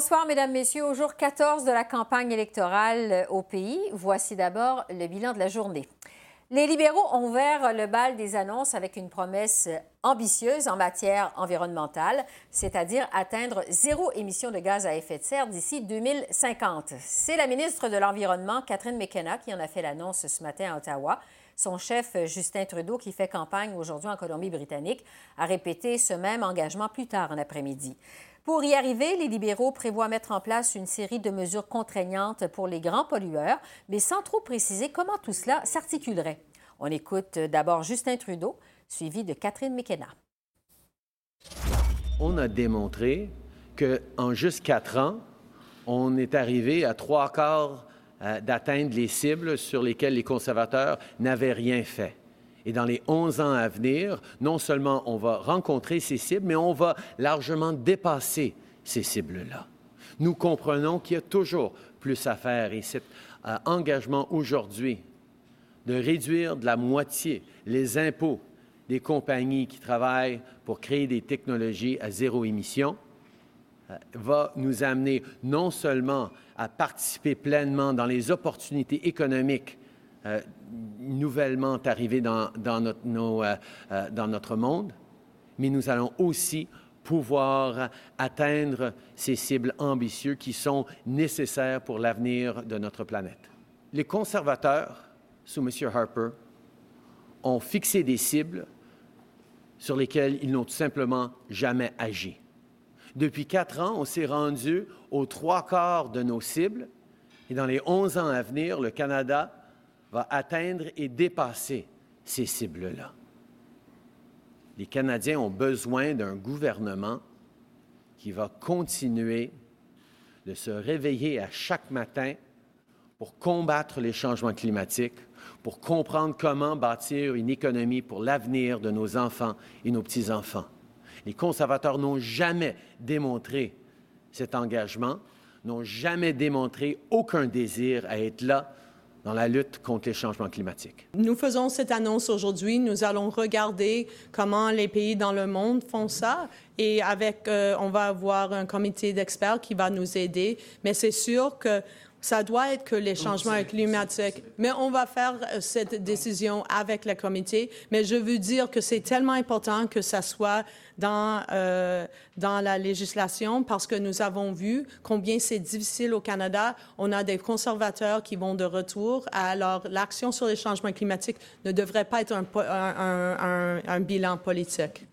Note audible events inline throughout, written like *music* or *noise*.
Bonsoir, Mesdames, Messieurs. Au jour 14 de la campagne électorale euh, au pays, voici d'abord le bilan de la journée. Les libéraux ont ouvert le bal des annonces avec une promesse ambitieuse en matière environnementale, c'est-à-dire atteindre zéro émission de gaz à effet de serre d'ici 2050. C'est la ministre de l'Environnement, Catherine McKenna, qui en a fait l'annonce ce matin à Ottawa. Son chef, Justin Trudeau, qui fait campagne aujourd'hui en Colombie-Britannique, a répété ce même engagement plus tard en après-midi. Pour y arriver, les libéraux prévoient mettre en place une série de mesures contraignantes pour les grands pollueurs, mais sans trop préciser comment tout cela s'articulerait. On écoute d'abord Justin Trudeau, suivi de Catherine McKenna. On a démontré qu'en juste quatre ans, on est arrivé à trois quarts euh, d'atteindre les cibles sur lesquelles les conservateurs n'avaient rien fait. Et dans les 11 ans à venir, non seulement on va rencontrer ces cibles, mais on va largement dépasser ces cibles-là. Nous comprenons qu'il y a toujours plus à faire et cet euh, engagement aujourd'hui de réduire de la moitié les impôts des compagnies qui travaillent pour créer des technologies à zéro émission euh, va nous amener non seulement à participer pleinement dans les opportunités économiques euh, nouvellement arrivé dans, notre, euh, euh, dans notre monde, mais nous allons aussi pouvoir atteindre ces cibles ambitieuses qui sont nécessaires pour l'avenir de notre planète. Les conservateurs, sous M. Harper, ont fixé des cibles sur lesquelles ils n'ont tout simplement jamais agi. Depuis quatre ans, on s'est rendu aux trois quarts de nos cibles et dans les onze ans à venir, le Canada va atteindre et dépasser ces cibles-là. Les Canadiens ont besoin d'un gouvernement qui va continuer de se réveiller à chaque matin pour combattre les changements climatiques, pour comprendre comment bâtir une économie pour l'avenir de nos enfants et nos petits-enfants. Les conservateurs n'ont jamais démontré cet engagement, n'ont jamais démontré aucun désir à être là dans la lutte contre les changements climatiques. Nous faisons cette annonce aujourd'hui. Nous allons regarder comment les pays dans le monde font ça et avec, euh, on va avoir un comité d'experts qui va nous aider. Mais c'est sûr que ça doit être que les changements climatiques. Mais on va faire euh, cette décision avec le comité. Mais je veux dire que c'est tellement important que ça soit dans, euh, dans la législation parce que nous avons vu combien c'est difficile au Canada. On a des conservateurs qui vont de retour. Alors, l'action sur les changements climatiques ne devrait pas être un, un, un bilan politique.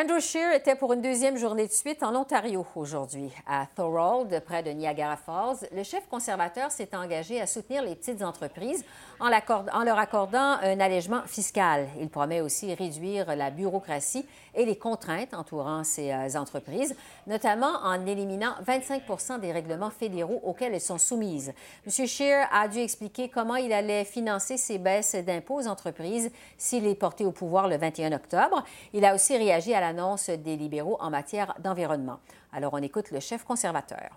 Andrew Scheer était pour une deuxième journée de suite en Ontario aujourd'hui. À Thorold, près de Niagara Falls, le chef conservateur s'est engagé à soutenir les petites entreprises en, leur accordant un allègement fiscal. Il promet aussi réduire la bureaucratie et les contraintes entourant ces euh, entreprises, notamment en éliminant 25 des règlements fédéraux auxquels elles sont soumises. M. Scheer a dû expliquer comment il allait financer ces baisses d'impôts aux entreprises s'il est porté au pouvoir le 21 octobre. Il a aussi réagi à l'annonce des libéraux en matière d'environnement. Alors on écoute le chef conservateur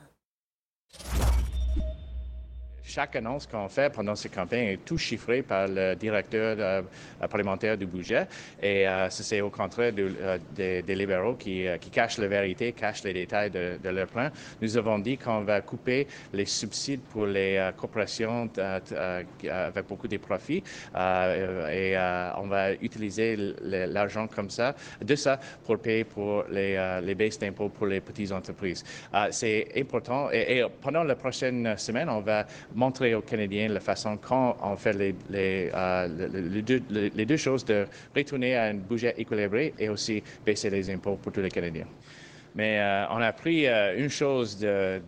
chaque annonce qu'on fait pendant ces campagnes est tout chiffré par le directeur euh, parlementaire du budget. Et euh, c'est au contraire euh, des, libéraux qui, cachent la vérité, cachent les détails de, leur plan. Nous avons dit qu'on va couper les subsides pour les corporations avec beaucoup de profits et on va utiliser l'argent comme ça, de ça, pour payer pour les, les baisses d'impôts pour les petites entreprises. c'est important et, et pendant la prochaine semaine, on va montrer aux Canadiens la façon quand on fait les, euh, les, deux, choses de retourner à un budget équilibré et aussi baisser les impôts pour tous les Canadiens. Mais euh, on a appris euh, une chose de,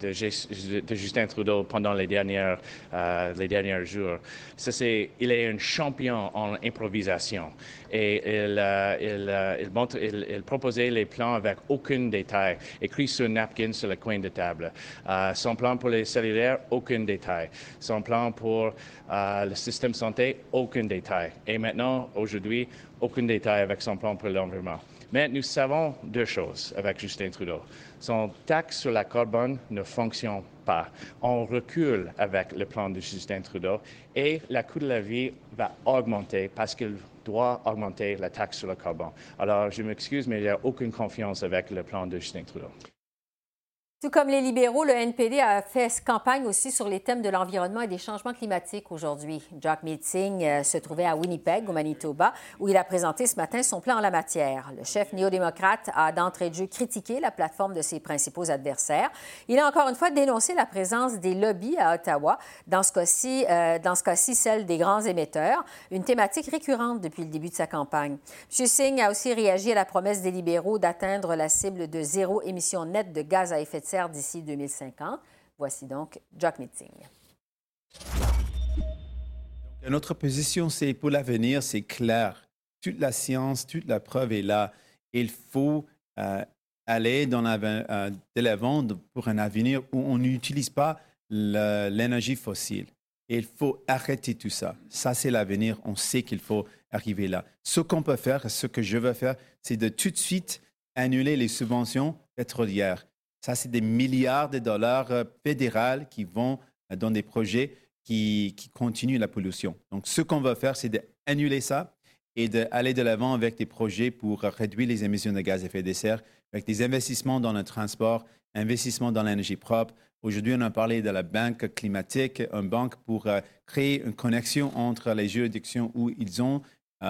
Justin Trudeau pendant les, dernières, euh, les derniers jours. C'est il est un champion en improvisation. Et il, il, il, proposait les plans avec aucun détail, écrit sur napkin sur le coin de table. son plan pour les cellulaires, aucun détail. Son plan pour le système santé, aucun détail. Et maintenant, aujourd'hui, aucun détail avec son plan pour l'environnement. Mais nous savons deux choses avec Justin Trudeau. Son taxe sur la carbone ne fonctionne pas. On recule avec le plan de Justin Trudeau et le coût de la vie va augmenter parce qu'il doit augmenter la taxe sur le carbone. Alors, je m'excuse, mais il n'y a aucune confiance avec le plan de Justin Trudeau. Tout comme les libéraux, le NPD a fait campagne aussi sur les thèmes de l'environnement et des changements climatiques aujourd'hui. Jack Meeting euh, se trouvait à Winnipeg, au Manitoba, où il a présenté ce matin son plan en la matière. Le chef néo-démocrate a d'entrée de jeu critiqué la plateforme de ses principaux adversaires. Il a encore une fois dénoncé la présence des lobbies à Ottawa, dans ce cas-ci, euh, cas-ci celle des grands émetteurs, une thématique récurrente depuis le début de sa campagne. M. Singh a aussi réagi à la promesse des libéraux d'atteindre la cible de zéro émission nette de gaz à effet de serre d'ici 2050. Voici donc Jack Meeting. Notre position, c'est pour l'avenir, c'est clair. Toute la science, toute la preuve est là. Il faut euh, aller dans euh, de l'avant pour un avenir où on n'utilise pas l'énergie fossile. il faut arrêter tout ça. Ça, c'est l'avenir. On sait qu'il faut arriver là. Ce qu'on peut faire, ce que je veux faire, c'est de tout de suite annuler les subventions pétrolières. Ça, c'est des milliards de dollars euh, fédéraux qui vont euh, dans des projets qui, continuent la pollution. Donc, ce qu'on va faire, c'est d'annuler ça et d'aller de l'avant avec des projets pour réduire les émissions de gaz à effet de serre, avec des investissements dans le transport, investissements dans l'énergie propre. Aujourd'hui, on a parlé de la banque climatique, une banque pour euh, créer une connexion entre les juridictions où ils ont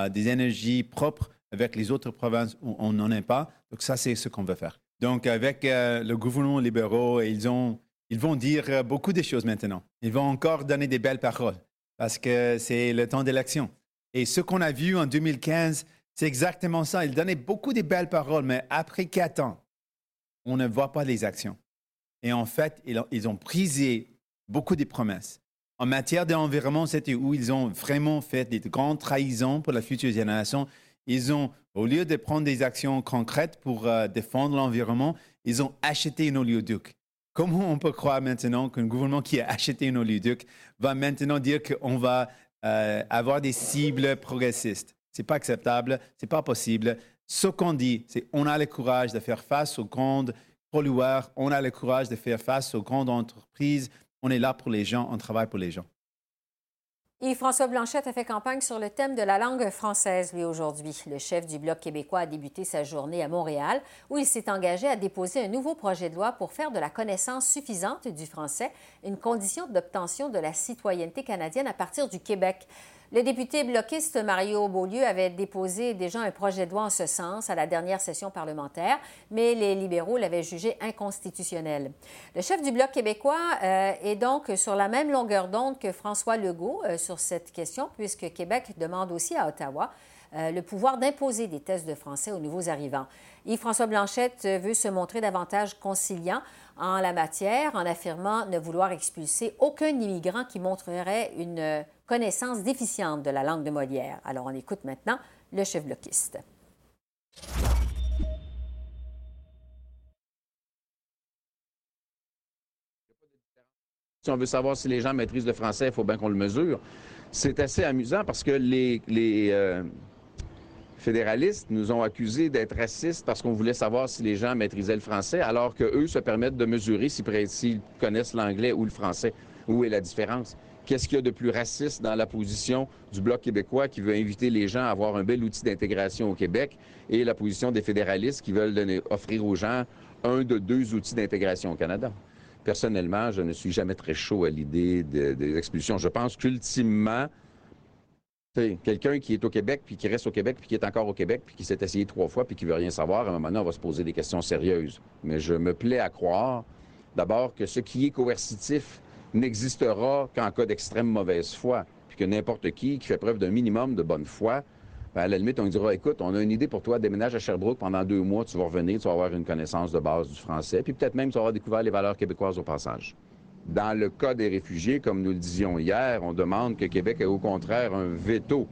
des énergies propres avec les autres provinces où on n'en a pas. Donc ça, c'est ce qu'on veut faire. Donc, avec euh, le gouvernement libéraux, ils, ont, ils vont dire euh, beaucoup de choses maintenant. Ils vont encore donner des belles paroles parce que c'est le temps d'élection. Et ce qu'on a vu en 2015, c'est exactement ça. Ils donnaient beaucoup de belles paroles, mais après quatre ans, on ne voit pas les actions. Et en fait, ils ont, brisé beaucoup de promesses. En matière d'environnement, c'était où ils ont vraiment fait des grandes trahisons pour la future génération. Ils ont, au lieu de prendre des actions concrètes pour euh, défendre l'environnement, ils ont acheté un oléoduc. Comment on peut croire maintenant qu'un gouvernement qui a acheté un oléoduc va maintenant dire qu'on va euh, avoir des cibles progressistes? Ce n'est pas acceptable, ce n'est pas possible. Ce qu'on dit, c'est qu'on a le courage de faire face aux grandes pollueurs, on a le courage de faire face aux grandes entreprises. On est là pour les gens, on travaille pour les gens. Et François Blanchette a fait campagne sur le thème de la langue française, lui, aujourd'hui. Le chef du Bloc québécois a débuté sa journée à Montréal, où il s'est engagé à déposer un nouveau projet de loi pour faire de la connaissance suffisante du français une condition d'obtention de la citoyenneté canadienne à partir du Québec. Le député bloquiste Mario Beaulieu avait déposé déjà un projet de loi en ce sens à la dernière session parlementaire, mais les libéraux l'avaient jugé inconstitutionnel. Le chef du Bloc québécois euh, est donc sur la même longueur d'onde que François Legault euh, sur cette question, puisque Québec demande aussi à Ottawa euh, le pouvoir d'imposer des tests de français aux nouveaux arrivants. Yves-François Blanchette veut se montrer davantage conciliant en la matière en affirmant ne vouloir expulser aucun immigrant qui montrerait une connaissance déficiente de la langue de Molière. Alors on écoute maintenant le chef bloquiste. Si on veut savoir si les gens maîtrisent le français, il faut bien qu'on le mesure. C'est assez amusant parce que les, euh, fédéralistes nous ont accusés d'être racistes parce qu'on voulait savoir si les gens maîtrisaient le français, alors qu'eux se permettent de mesurer s'ils connaissent l'anglais ou le français. Où est la différence? Qu'est-ce qu'il y a de plus raciste dans la position du Bloc québécois qui veut inviter les gens à avoir un bel outil d'intégration au Québec et la position des fédéralistes qui veulent offrir aux gens un de deux outils d'intégration au Canada? Personnellement, je ne suis jamais très chaud à l'idée des expulsions. Je pense qu'ultimement, quelqu'un qui est au Québec, puis qui reste au Québec, puis qui est encore au Québec, puis qui s'est essayé trois fois, puis qui veut rien savoir, à un moment donné, on va se poser des questions sérieuses. Mais je me plais à croire, d'abord, que ce qui est coercitif n'existera qu'en cas d'extrême mauvaise foi, puis que n'importe qui qui fait preuve d'un minimum de bonne foi Ben, à la limite, on dira, écoute, on a une idée pour toi, déménage à Sherbrooke pendant deux mois, tu vas revenir, tu vas avoir une connaissance de base du français, puis peut-être même tu vas avoir découvert les valeurs québécoises au passage. Dans le cas des réfugiés, comme nous le disions hier, on demande que Québec ait au contraire un veto.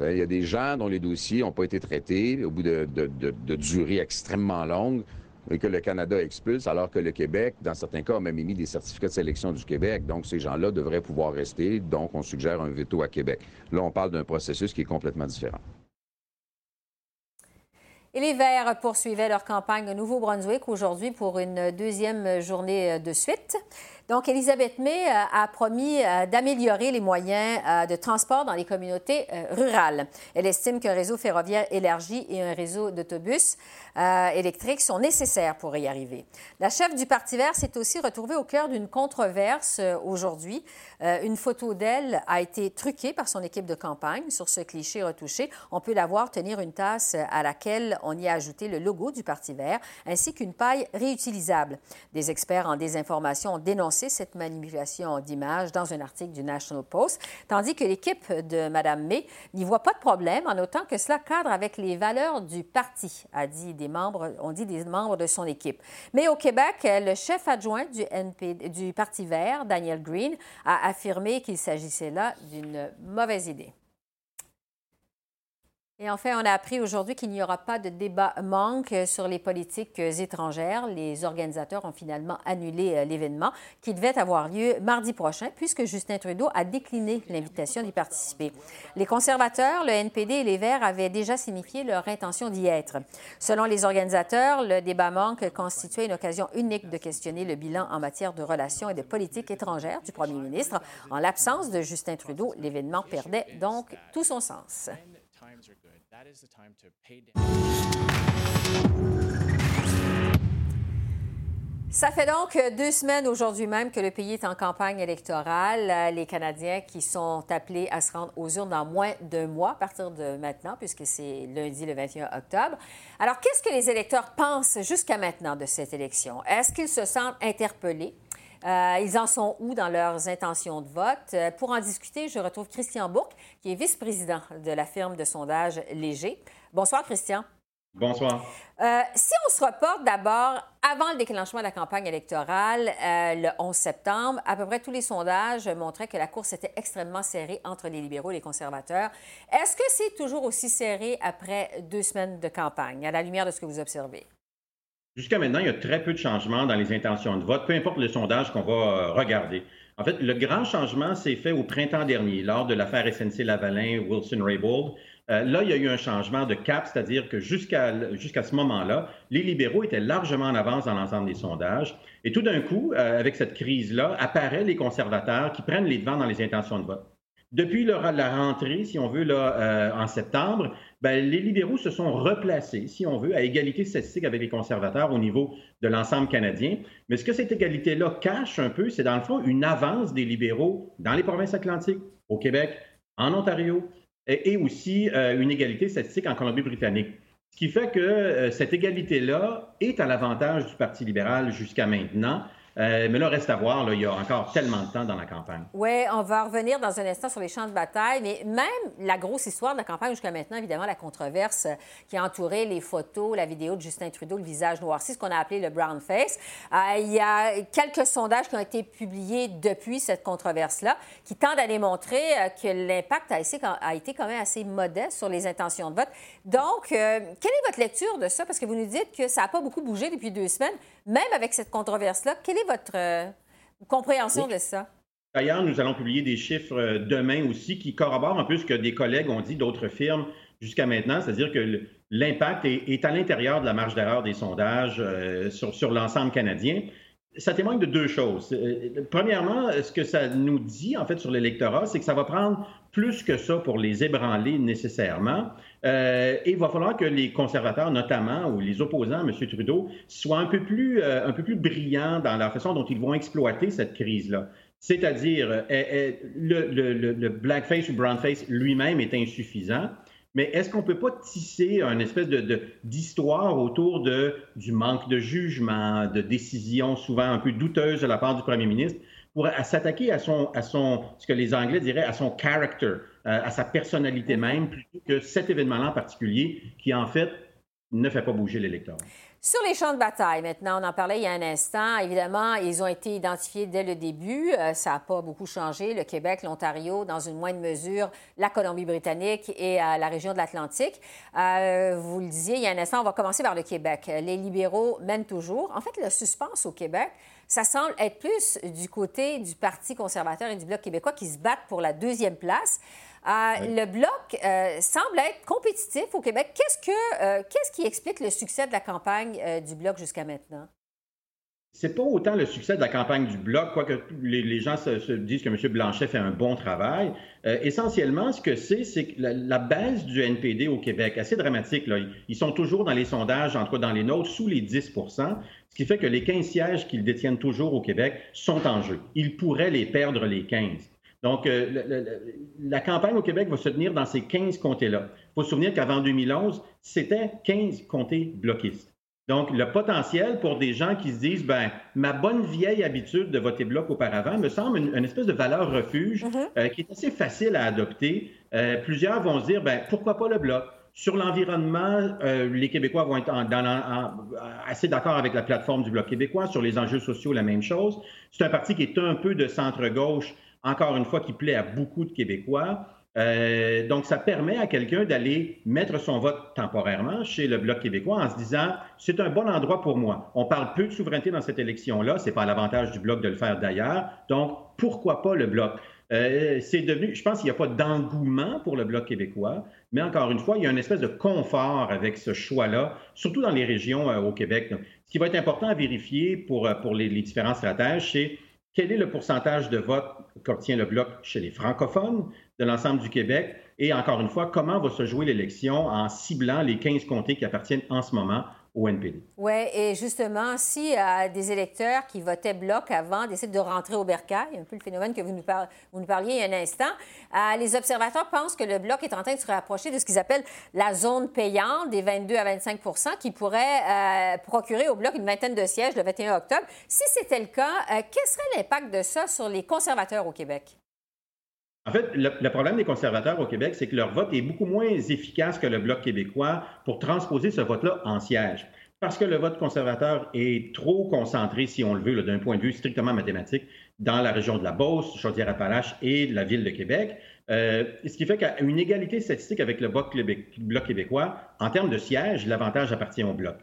Il y a des gens dont les dossiers n'ont pas été traités au bout de, de, durées extrêmement longues et que le Canada expulse, alors que le Québec, dans certains cas, a même émis des certificats de sélection du Québec. Donc, ces gens-là devraient pouvoir rester. Donc, on suggère un veto à Québec. Là, on parle d'un processus qui est complètement différent. Et les Verts poursuivaient leur campagne au Nouveau-Brunswick aujourd'hui pour une deuxième journée de suite. Donc, Elisabeth May euh, a promis euh, d'améliorer les moyens euh, de transport dans les communautés rurales. Elle estime qu'un réseau ferroviaire élargi et un réseau d'autobus électriques sont nécessaires pour y arriver. La chef du Parti vert s'est aussi retrouvée au cœur d'une controverse aujourd'hui. Une photo d'elle a été truquée par son équipe de campagne sur ce cliché retouché. On peut la voir tenir une tasse à laquelle on y a ajouté le logo du Parti vert ainsi qu'une paille réutilisable. Des experts en désinformation ont dénoncé cette manipulation d'image dans un article du National Post, tandis que l'équipe de Mme May n'y voit pas de problème en autant que cela cadre avec les valeurs du parti, a dit des membres, ont dit des membres de son équipe. Mais au Québec, le chef adjoint du, NP, du Parti vert, Daniel Green, a affirmé qu'il s'agissait là d'une mauvaise idée. Et enfin, on a appris aujourd'hui qu'il n'y aura pas de débat manque sur les politiques étrangères. Les organisateurs ont finalement annulé euh, l'événement qui devait avoir lieu mardi prochain puisque Justin Trudeau a décliné l'invitation d'y participer. Les conservateurs, le NPD et les Verts avaient déjà signifié leur intention d'y être. Selon les organisateurs, le débat manque constituait une occasion unique de questionner le bilan en matière de relations et de politique étrangère du premier ministre. En l'absence de Justin Trudeau, l'événement perdait donc tout son sens. Ça fait donc deux semaines aujourd'hui même que le pays est en campagne électorale. Les Canadiens qui sont appelés à se rendre aux urnes dans moins d'un mois à partir de maintenant, puisque c'est lundi le 21 octobre. Alors, qu'est-ce que les électeurs pensent jusqu'à maintenant de cette élection? Est-ce qu'ils se sentent interpellés? Euh, ils en sont où dans leurs intentions de vote? Euh, pour en discuter, je retrouve Christian Bourque, qui est vice-président de la firme de sondage Léger. Bonsoir, Christian. Bonsoir. Euh, si on se reporte d'abord avant le déclenchement de la campagne électorale, le 11 septembre, à peu près tous les sondages montraient que la course était extrêmement serrée entre les libéraux et les conservateurs. Est-ce que c'est toujours aussi serré après deux semaines de campagne, à la lumière de ce que vous observez? Jusqu'à maintenant, il y a très peu de changements dans les intentions de vote, peu importe le sondage qu'on va euh, regarder. En fait, le grand changement s'est fait au printemps dernier, lors de l'affaire SNC-Lavalin, Wilson-Raybould. Euh, là, il y a eu un changement de cap, c'est-à-dire que jusqu'à jusqu'à ce moment-là, les libéraux étaient largement en avance dans l'ensemble des sondages. Et tout d'un coup, euh, avec cette crise-là, apparaissent les conservateurs qui prennent les devants dans les intentions de vote. Depuis la rentrée, si on veut, là, en septembre, ben, les libéraux se sont replacés, si on veut, à égalité statistique avec les conservateurs au niveau de l'ensemble canadien. Mais ce que cette égalité-là cache un peu, c'est dans le fond une avance des libéraux dans les provinces atlantiques, au Québec, en Ontario, et, aussi euh, une égalité statistique en Colombie-Britannique. Ce qui fait que euh, cette égalité-là est à l'avantage du Parti libéral jusqu'à maintenant. Euh, mais là, reste à voir, il y a encore tellement de temps dans la campagne. Oui, on va revenir dans un instant sur les champs de bataille, mais même la grosse histoire de la campagne jusqu'à maintenant, évidemment, la controverse qui a entouré les photos, la vidéo de Justin Trudeau, le visage noirci, ce qu'on a appelé le brown face. Euh, il y a quelques sondages qui ont été publiés depuis cette controverse-là qui tendent à démontrer euh, que l'impact a, été quand même assez modeste sur les intentions de vote. Donc, quelle est votre lecture de ça? Parce que vous nous dites que ça n'a pas beaucoup bougé depuis deux semaines, même avec cette controverse-là. Quelle est votre euh, compréhension de ça? D'ailleurs, nous allons publier des chiffres euh, demain aussi qui corroborent un peu ce que des collègues ont dit d'autres firmes jusqu'à maintenant, c'est-à-dire que l'impact est, à l'intérieur de la marge d'erreur des sondages euh, sur, sur l'ensemble canadien. Ça témoigne de deux choses. Premièrement, ce que ça nous dit, en fait, sur l'électorat, c'est que ça va prendre plus que ça pour les ébranler nécessairement. Euh, et il va falloir que les conservateurs, notamment, ou les opposants à M. Trudeau, soient un peu plus, euh, un peu plus brillants dans la façon dont ils vont exploiter cette crise-là. C'est-à-dire, euh, le, le, blackface ou brownface lui-même est insuffisant. Mais est-ce qu'on ne peut pas tisser une espèce de, d'histoire autour de, du manque de jugement, de décisions souvent un peu douteuses de la part du premier ministre? Pour s'attaquer à son, à son, ce que les Anglais diraient, à son character, à sa personnalité même, plutôt que cet événement-là en particulier, qui en fait ne fait pas bouger l'électeur. Sur les champs de bataille, maintenant, on en parlait il y a un instant. Évidemment, ils ont été identifiés dès le début. Euh, ça n'a pas beaucoup changé. Le Québec, l'Ontario, dans une moindre mesure, la Colombie-Britannique et euh, la région de l'Atlantique. Euh, vous le disiez il y a un instant, on va commencer par le Québec. Les libéraux mènent toujours. En fait, le suspense au Québec, ça semble être plus du côté du Parti conservateur et du Bloc québécois qui se battent pour la deuxième place. Euh, le bloc euh, semble être compétitif au Québec. Qu'est-ce, que, euh, qu'est-ce qui explique le succès de la campagne du bloc jusqu'à maintenant? C'est pas autant le succès de la campagne du Bloc, quoique les, les gens se, disent que M. Blanchet fait un bon travail. essentiellement, ce que c'est, c'est que la, baisse du NPD au Québec, assez dramatique, là, ils sont toujours dans les sondages, en tout cas dans les nôtres, sous les 10% ce qui fait que les 15 sièges qu'ils détiennent toujours au Québec sont en jeu. Ils pourraient les perdre les 15. Donc, euh, la campagne au Québec va se tenir dans ces 15 comtés-là. Il faut se souvenir qu'avant 2011, c'était 15 comtés bloquistes. Donc, le potentiel pour des gens qui se disent, ben, ma bonne vieille habitude de voter bloc auparavant me semble une, espèce de valeur refuge mm-hmm. euh, qui est assez facile à adopter. Euh, plusieurs vont se dire, ben, pourquoi pas le bloc? Sur l'environnement, les Québécois vont être assez d'accord avec la plateforme du Bloc québécois. Sur les enjeux sociaux, la même chose. C'est un parti qui est un peu de centre-gauche encore une fois, qui plaît à beaucoup de Québécois. Euh, donc, ça permet à quelqu'un d'aller mettre son vote temporairement chez le Bloc québécois en se disant, c'est un bon endroit pour moi. On parle peu de souveraineté dans cette élection-là, c'est pas l'avantage du Bloc de le faire d'ailleurs. Donc, pourquoi pas le Bloc? Euh, c'est devenu, je pense qu'il n'y a pas d'engouement pour le Bloc québécois, mais encore une fois, il y a une espèce de confort avec ce choix-là, surtout dans les régions euh, au Québec. ce qui va être important à vérifier pour, pour les, les différents stratèges, c'est quel est le pourcentage de vote qu'obtient le Bloc chez les francophones de l'ensemble du Québec? Et encore une fois, comment va se jouer l'élection en ciblant les 15 comtés qui appartiennent en ce moment oui, et justement, si euh, des électeurs qui votaient bloc avant décident de rentrer au bercail, un peu le phénomène que vous nous, vous nous parliez il y a un instant, euh, les observateurs pensent que le bloc est en train de se rapprocher de ce qu'ils appellent la zone payante des 22 à 25% qui pourrait euh, procurer au bloc une vingtaine de sièges le 21 octobre. Si c'était le cas, quel serait l'impact de ça sur les conservateurs au Québec? En fait, le, problème des conservateurs au Québec, c'est que leur vote est beaucoup moins efficace que le Bloc québécois pour transposer ce vote-là en siège. Parce que le vote conservateur est trop concentré, si on le veut, d'un point de vue strictement mathématique, dans la région de la Beauce, Chaudière-Appalaches et de la ville de Québec. Euh, ce qui fait qu'à une égalité statistique avec le bloc, québécois, en termes de siège, l'avantage appartient au Bloc.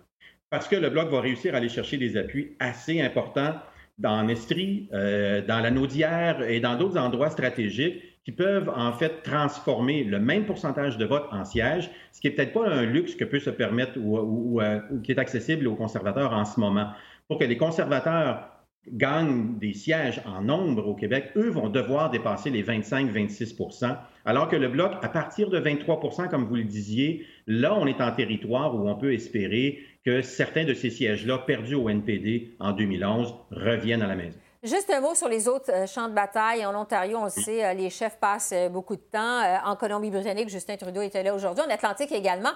Parce que le Bloc va réussir à aller chercher des appuis assez importants dans Estrie, euh, dans la Naudière et dans d'autres endroits stratégiques qui peuvent en fait transformer le même pourcentage de vote en sièges, ce qui n'est peut-être pas un luxe que peut se permettre ou, euh, ou, qui est accessible aux conservateurs en ce moment. Pour que les conservateurs gagnent des sièges en nombre au Québec, eux vont devoir dépasser les 25-26% alors que le Bloc, à partir de 23% comme vous le disiez, là, on est en territoire où on peut espérer que certains de ces sièges-là, perdus au NPD en 2011, reviennent à la maison. Juste un mot sur les autres euh, champs de bataille. En Ontario, on le sait, euh, les chefs passent euh, beaucoup de temps. En Colombie-Britannique, Justin Trudeau était là aujourd'hui. En Atlantique également.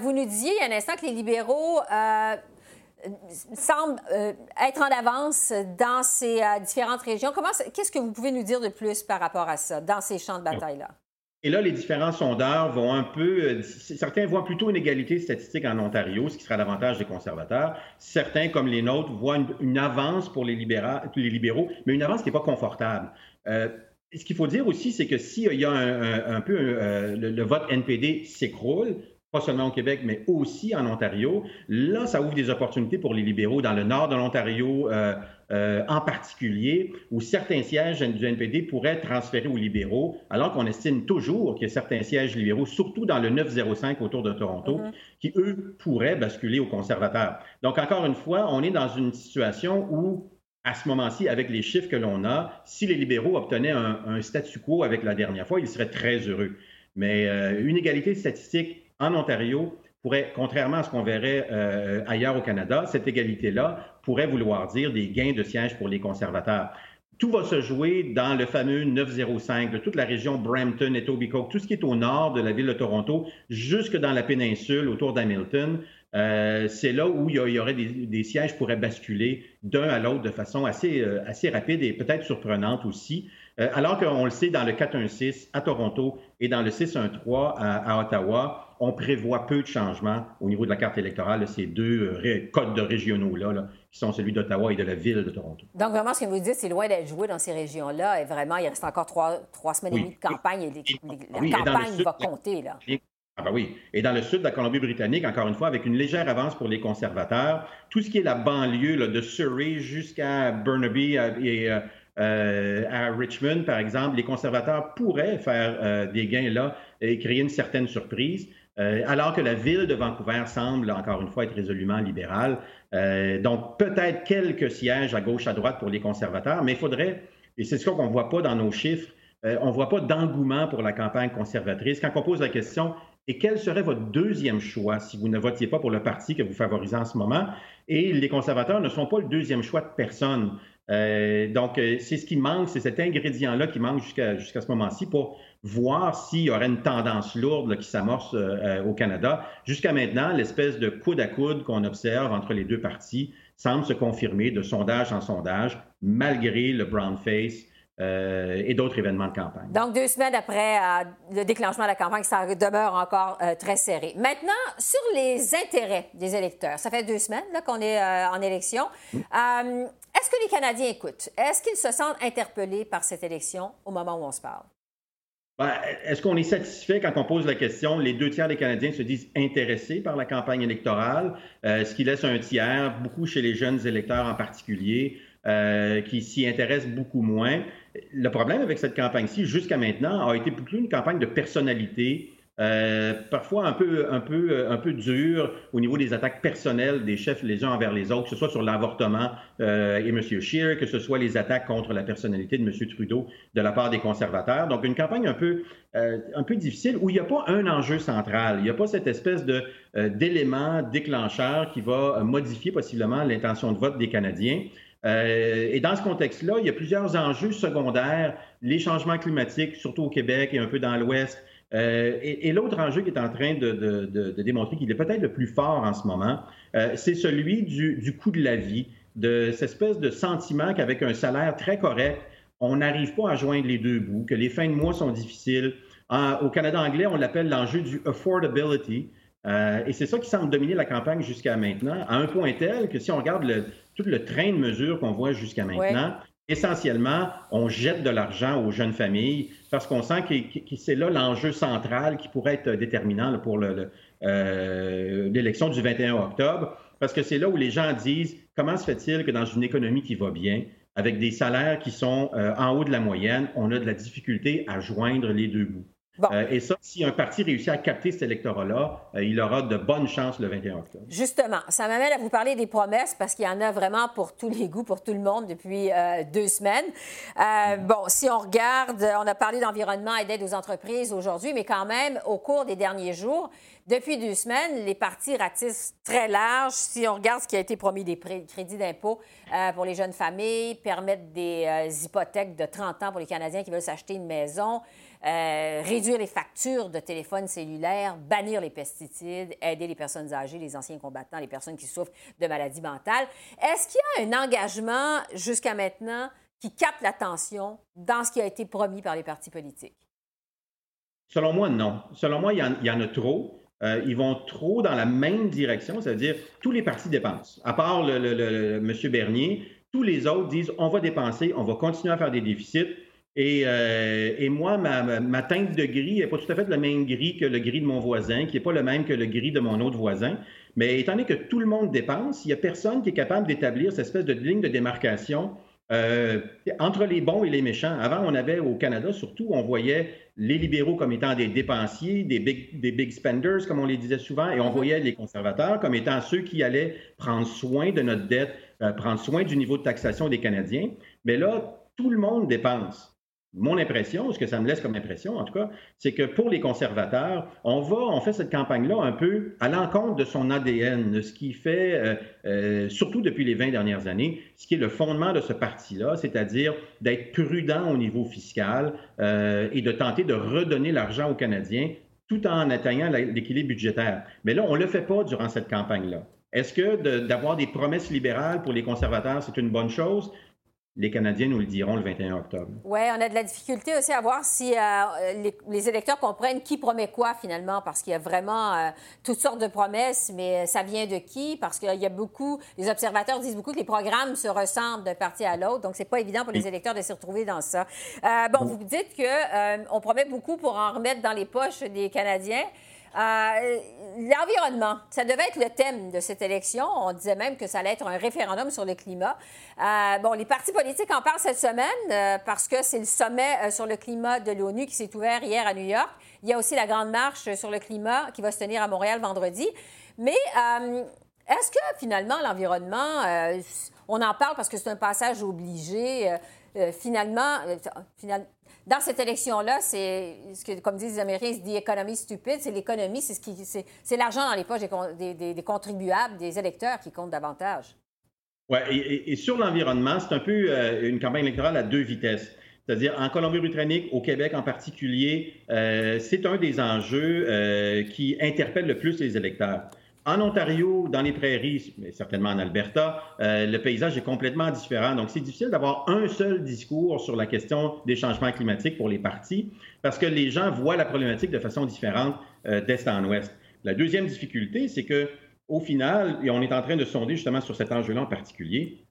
vous nous disiez il y a un instant que les libéraux semblent être en avance dans ces différentes régions. Qu'est-ce que vous pouvez nous dire de plus par rapport à ça, dans ces champs de bataille-là? Et là, les différents sondeurs vont un peu. Euh, certains voient plutôt une égalité statistique en Ontario, ce qui sera l'avantage des conservateurs. Certains, comme les nôtres, voient une, avance pour les, les, libéraux, mais une avance qui n'est pas confortable. Euh, ce qu'il faut dire aussi, c'est que s'il y a un, peu euh, le, vote NPD s'écroule, pas seulement au Québec, mais aussi en Ontario. Là, ça ouvre des opportunités pour les libéraux dans le nord de l'Ontario euh, euh, en particulier, où certains sièges du NPD pourraient être transférés aux libéraux, alors qu'on estime toujours qu'il y a certains sièges libéraux, surtout dans le 905 autour de Toronto, mm-hmm. qui, eux, pourraient basculer aux conservateurs. Donc, encore une fois, on est dans une situation où à ce moment-ci, avec les chiffres que l'on a, si les libéraux obtenaient un, statu quo avec la dernière fois, ils seraient très heureux. Mais euh, une égalité statistique en Ontario contrairement à ce qu'on verrait euh, ailleurs au Canada, cette égalité-là pourrait vouloir dire des gains de sièges pour les conservateurs. tout va se jouer dans le fameux 905, de toute la région Brampton, et Etobicoke, tout ce qui est au nord de la ville de Toronto, jusque dans la péninsule autour d'Hamilton. Euh, c'est là où il y, aurait des, sièges pourraient basculer d'un à l'autre de façon assez, euh, assez rapide et peut-être surprenante aussi. Euh, alors qu'on le sait, dans le 416 à Toronto et dans le 613 à, à Ottawa, on prévoit peu de changements au niveau de la carte électorale de ces deux codes de régionaux-là, qui sont celui d'Ottawa et de la ville de Toronto. Donc, vraiment, ce que vous dites, c'est loin d'être joué dans ces régions-là. Et vraiment, il reste encore trois, trois semaines et demie de campagne et, la campagne va compter. Là. Ah ben oui. Et dans le sud de la Colombie-Britannique, encore une fois, avec une légère avance pour les conservateurs, tout ce qui est la banlieue de Surrey jusqu'à Burnaby euh, et euh, euh, à Richmond, par exemple, les conservateurs pourraient faire des gains là et créer une certaine surprise. alors que la ville de Vancouver semble, encore une fois, être résolument libérale. donc, peut-être quelques sièges à gauche, à droite pour les conservateurs, mais il faudrait, et c'est ce qu'on ne voit pas dans nos chiffres, on ne voit pas d'engouement pour la campagne conservatrice. Quand on pose la question, et quel serait votre deuxième choix si vous ne votiez pas pour le parti que vous favorisez en ce moment? Et les conservateurs ne sont pas le deuxième choix de personne. Euh, donc, euh, c'est ce qui manque, c'est cet ingrédient-là qui manque jusqu'à ce moment-ci pour voir s'il y aurait une tendance lourde qui s'amorce euh, au Canada. Jusqu'à maintenant, l'espèce de coude à coude qu'on observe entre les deux partis semble se confirmer de sondage en sondage, malgré le brown face euh, et d'autres événements de campagne. Donc, deux semaines après euh, le déclenchement de la campagne, ça demeure encore euh, très serré. Maintenant, sur les intérêts des électeurs, ça fait deux semaines qu'on est en élection. Est-ce que les Canadiens écoutent? Est-ce qu'ils se sentent interpellés par cette élection au moment où on se parle? Ben, est-ce qu'on est satisfait quand on pose la question? Les deux tiers des Canadiens se disent intéressés par la campagne électorale, ce qui laisse un tiers, beaucoup chez les jeunes électeurs en particulier, qui s'y intéressent beaucoup moins le problème avec cette campagne-ci, jusqu'à maintenant, a été plutôt une campagne de personnalité, euh, parfois un peu, un, peu, euh, un peu dure au niveau des attaques personnelles des chefs les uns envers les autres, que ce soit sur l'avortement euh, et M. Scheer, que ce soit les attaques contre la personnalité de M. Trudeau de la part des conservateurs. Donc, une campagne un peu, un peu difficile où il n'y a pas un enjeu central. Il n'y a pas cette espèce de, d'élément déclencheur qui va modifier possiblement l'intention de vote des Canadiens. Euh, et dans ce contexte-là, il y a plusieurs enjeux secondaires, les changements climatiques, surtout au Québec et un peu dans l'Ouest. Euh, et, l'autre enjeu qui est en train de, démontrer qu'il est peut-être le plus fort en ce moment, euh, c'est celui du, coût de la vie, de cette espèce de sentiment qu'avec un salaire très correct, on n'arrive pas à joindre les deux bouts, que les fins de mois sont difficiles. au Canada anglais, on l'appelle l'enjeu du affordability. et c'est ça qui semble dominer la campagne jusqu'à maintenant, à un point tel que si on regarde le, tout le train de mesures qu'on voit jusqu'à maintenant, essentiellement, on jette de l'argent aux jeunes familles parce qu'on sent que, c'est là l'enjeu central qui pourrait être déterminant pour euh, l'élection du 21 octobre, parce que c'est là où les gens disent comment se fait-il que dans une économie qui va bien, avec des salaires qui sont euh, en haut de la moyenne, on a de la difficulté à joindre les deux bouts? Euh, et ça, si un parti réussit à capter cet électorat-là, euh, il aura de bonnes chances le 21 octobre. Justement, ça m'amène à vous parler des promesses parce qu'il y en a vraiment pour tous les goûts, pour tout le monde depuis euh, deux semaines. bon, si on regarde, on a parlé d'environnement et d'aide aux entreprises aujourd'hui, mais quand même, au cours des derniers jours, depuis deux semaines, les partis ratissent très large. Si on regarde ce qui a été promis des crédits d'impôt pour les jeunes familles, permettre des hypothèques de 30 ans pour les Canadiens qui veulent s'acheter une maison, euh, réduire les factures de téléphone cellulaire, bannir les pesticides, aider les personnes âgées, les anciens combattants, les personnes qui souffrent de maladies mentales. Est-ce qu'il y a un engagement jusqu'à maintenant qui capte l'attention dans ce qui a été promis par les partis politiques? Selon moi, non. Selon moi, il y en, a trop. Euh, ils vont trop dans la même direction, c'est-à-dire tous les partis dépensent. À part le, M. Bernier, tous les autres disent on va dépenser, on va continuer à faire des déficits. Euh, et, moi, ma, teinte de gris n'est pas tout à fait le même gris que le gris de mon voisin, qui n'est pas le même que le gris de mon autre voisin. Mais étant donné que tout le monde dépense, il n'y a personne qui est capable d'établir cette espèce de ligne de démarcation euh, entre les bons et les méchants. Avant, on avait au Canada, surtout, on voyait les libéraux comme étant des dépensiers, des big, des big spenders, comme on les disait souvent, et on voyait les conservateurs comme étant ceux qui allaient prendre soin de notre dette, euh, prendre soin du niveau de taxation des Canadiens. Mais là, tout le monde dépense. Mon impression, ce que ça me laisse comme impression en tout cas, c'est que pour les conservateurs, on va, on fait cette campagne-là un peu à l'encontre de son ADN, ce qui fait, euh, euh, surtout depuis les 20 dernières années, ce qui est le fondement de ce parti-là, c'est-à-dire d'être prudent au niveau fiscal euh, et de tenter de redonner l'argent aux Canadiens tout en atteignant l'équilibre budgétaire. Mais là, on ne le fait pas durant cette campagne-là. Est-ce que d'avoir des promesses libérales pour les conservateurs, c'est une bonne chose? Les Canadiens nous le diront le 21 octobre. Oui, on a de la difficulté aussi à voir si euh, les, électeurs comprennent qui promet quoi finalement, parce qu'il y a vraiment euh, toutes sortes de promesses, mais ça vient de qui? Parce qu'il y a beaucoup, les observateurs disent beaucoup que les programmes se ressemblent d'un parti à l'autre, donc c'est pas évident pour les électeurs de s'y retrouver dans ça. Euh, bon, vous dites que on promet beaucoup pour en remettre dans les poches des Canadiens. Euh, l'environnement, ça devait être le thème de cette élection. On disait même que ça allait être un référendum sur le climat. Euh, bon, les partis politiques en parlent cette semaine euh, parce que c'est le sommet sur le climat de l'ONU qui s'est ouvert hier à New York. Il y a aussi la grande marche sur le climat qui va se tenir à Montréal vendredi. Mais est-ce que finalement l'environnement, on en parle parce que c'est un passage obligé, finalement, finalement dans cette élection-là, c'est ce que, comme disent les Américains, c'est l'économie stupide. C'est l'économie, c'est l'argent dans les poches des, contribuables, des électeurs qui comptent davantage. Oui, et, sur l'environnement, c'est un peu euh, une campagne électorale à deux vitesses. C'est-à-dire, en Colombie-Britannique, au Québec en particulier, euh, c'est un des enjeux euh, qui interpelle le plus les électeurs. En Ontario, dans les prairies, mais certainement en Alberta, euh, le paysage est complètement différent. Donc, c'est difficile d'avoir un seul discours sur la question des changements climatiques pour les partis parce que les gens voient la problématique de façon différente euh, d'est en ouest. La deuxième difficulté, c'est que au final, et on est en train de sonder justement sur cet enjeu-là en particulier,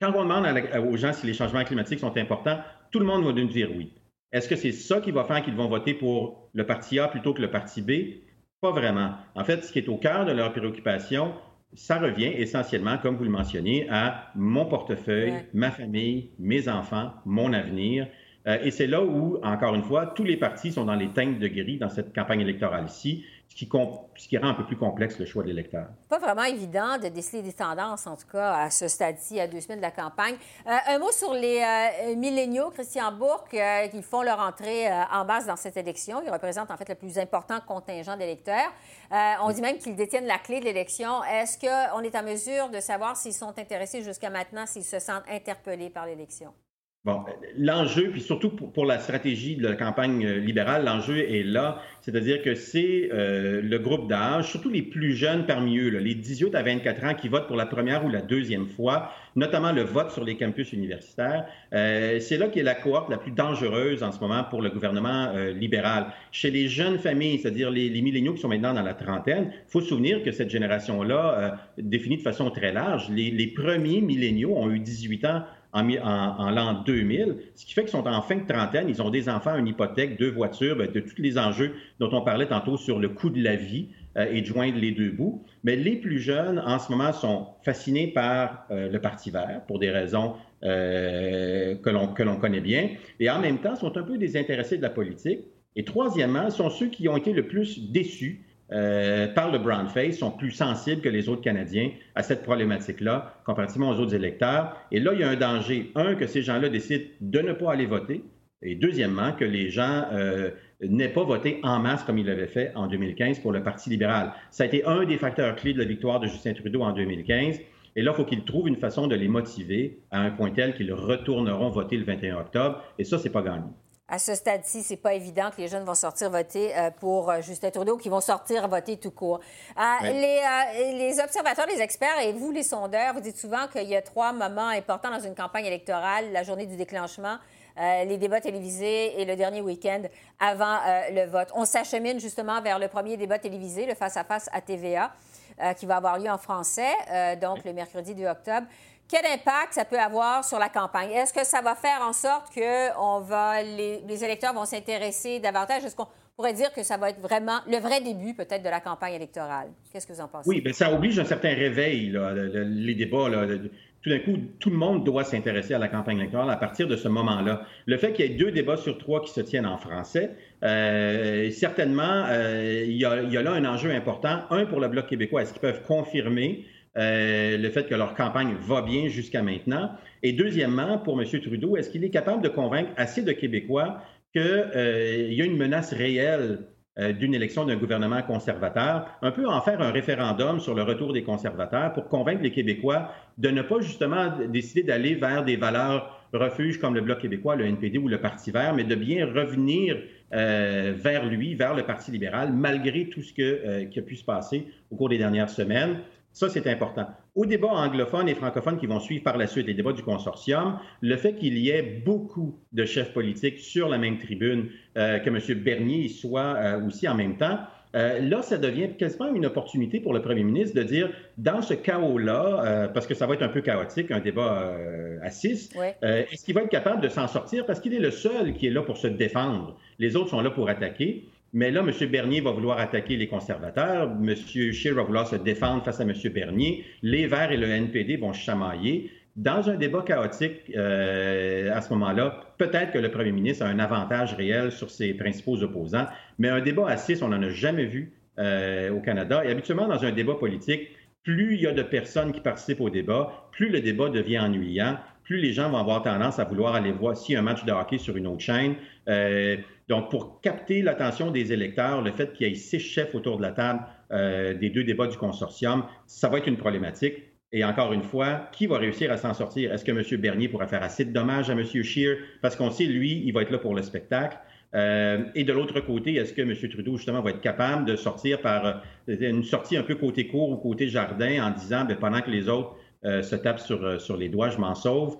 quand on demande aux gens si les changements climatiques sont importants, tout le monde va nous dire oui. Est-ce que c'est ça qui va faire qu'ils vont voter pour le parti A plutôt que le parti B? Pas vraiment. En fait, ce qui est au cœur de leur préoccupation, ça revient essentiellement, comme vous le mentionniez, à mon portefeuille, ma famille, mes enfants, mon avenir. Euh, et c'est là où, encore une fois, tous les partis sont dans les teintes de gris dans cette campagne électorale-ci ce qui, rend un peu plus complexe le choix de l'électeur. Pas vraiment évident de déceler des tendances, en tout cas, à ce stade-ci, à deux semaines de la campagne. Euh, un mot sur les euh, milléniaux, Christian Bourque, euh, qui font leur entrée en base dans cette élection. Ils représentent, en fait, le plus important contingent d'électeurs. on dit même qu'ils détiennent la clé de l'élection. Est-ce qu'on est en mesure de savoir s'ils sont intéressés jusqu'à maintenant, s'ils se sentent interpellés par l'élection? Bon, l'enjeu, puis surtout pour, la stratégie de la campagne euh, libérale, l'enjeu est là, c'est-à-dire que c'est euh, le groupe d'âge, surtout les plus jeunes parmi eux, les 18 à 24 ans qui votent pour la première ou la deuxième fois, notamment le vote sur les campus universitaires. Euh, c'est là qui est la cohorte la plus dangereuse en ce moment pour le gouvernement libéral. Chez les jeunes familles, c'est-à-dire les, les, milléniaux qui sont maintenant dans la trentaine, il faut se souvenir que cette génération-là, définie de façon très large, les, les premiers milléniaux ont eu 18 ans en, l'an 2000, ce qui fait qu'ils sont en fin de trentaine, ils ont des enfants, une hypothèque, deux voitures, ben, de tous les enjeux dont on parlait tantôt sur le coût de la vie euh, et de joindre les deux bouts. Mais les plus jeunes, en ce moment, sont fascinés par euh, le Parti vert pour des raisons euh, que l'on connaît bien, et en même temps sont un peu désintéressés de la politique. Et troisièmement, sont ceux qui ont été le plus déçus euh, par le brown face sont plus sensibles que les autres Canadiens à cette problématique-là, comparativement aux autres électeurs. Et là, il y a un danger. Un, que ces gens-là décident de ne pas aller voter. Et deuxièmement, que les gens euh, n'aient pas voté en masse comme ils l'avaient fait en 2015 pour le Parti libéral. Ça a été un des facteurs clés de la victoire de Justin Trudeau en 2015. Et là, il faut qu'ils trouvent une façon de les motiver à un point tel qu'ils retourneront voter le 21 octobre. Et ça, c'est pas gagné à ce stade-ci, c'est pas évident que les jeunes vont sortir voter euh, pour euh, Justin Trudeau, qui vont sortir voter tout court. Euh, les, observateurs, les experts et vous, les sondeurs, vous dites souvent qu'il y a trois moments importants dans une campagne électorale la journée du déclenchement, les débats télévisés et le dernier week-end avant le vote. On s'achemine justement vers le premier débat télévisé, le face-à-face -à, TVA, qui va avoir lieu en français, donc le mercredi 2 octobre. Quel impact ça peut avoir sur la campagne? Est-ce que ça va faire en sorte que on va, les, électeurs vont s'intéresser davantage? Est-ce qu'on pourrait dire que ça va être vraiment le vrai début peut-être de la campagne électorale? Qu'est-ce que vous en pensez? Oui, bien, ça oblige un certain réveil, les débats. tout d'un coup, tout le monde doit s'intéresser à la campagne électorale à partir de ce moment-là. Le fait qu'il y ait deux débats sur trois qui se tiennent en français, euh, certainement, euh, il y a là un enjeu important. Un, pour le Bloc québécois, est-ce qu'ils peuvent confirmer le fait que leur campagne va bien jusqu'à maintenant. Et deuxièmement, pour M. Trudeau, est-ce qu'il est capable de convaincre assez de Québécois qu'il y a une menace réelle d'une élection d'un gouvernement conservateur, un peu en faire un référendum sur le retour des conservateurs pour convaincre les Québécois de ne pas justement décider d'aller vers des valeurs refuge comme le Bloc québécois, le NPD ou le Parti vert, mais de bien revenir euh, vers lui, vers le Parti libéral, malgré tout ce euh, qui a pu se passer au cours des dernières semaines. Ça, c'est important. Au débat anglophone et francophone qui vont suivre par la suite, les débats du consortium, le fait qu'il y ait beaucoup de chefs politiques sur la même tribune, euh, que M. Bernier soit aussi en même temps, euh, là, ça devient quasiment une opportunité pour le premier ministre de dire, dans ce chaos-là, euh, parce que ça va être un peu chaotique, un débat euh, à six, est-ce qu'il va être capable de s'en sortir? Parce qu'il est le seul qui est là pour se défendre. Les autres sont là pour attaquer. Mais là, M. Bernier va vouloir attaquer les conservateurs. M. Scheer va vouloir se défendre face à M. Bernier. Les Verts et le NPD vont chamailler. Dans un débat chaotique euh, à ce moment-là, peut-être que le premier ministre a un avantage réel sur ses principaux opposants, mais un débat à six, on n'en a jamais vu euh, au Canada. Et habituellement, dans un débat politique, plus il y a de personnes qui participent au débat, plus le débat devient ennuyant, plus les gens vont avoir tendance à vouloir aller voir a un match de hockey sur une autre chaîne. Euh, donc, pour capter l'attention des électeurs, le fait qu'il y ait six chefs autour de la table des deux débats du consortium, ça va être une problématique. Et encore une fois, qui va réussir à s'en sortir? Est-ce que M. Bernier pourra faire assez de dommages à M. Scheer? Parce qu'on sait, lui, il va être là pour le spectacle. Euh, et de l'autre côté, est-ce que M. Trudeau, justement, va être capable de sortir par euh, une sortie un peu côté court ou côté jardin en disant, bien, pendant que les autres euh, se tapent sur, sur les doigts, je m'en sauve?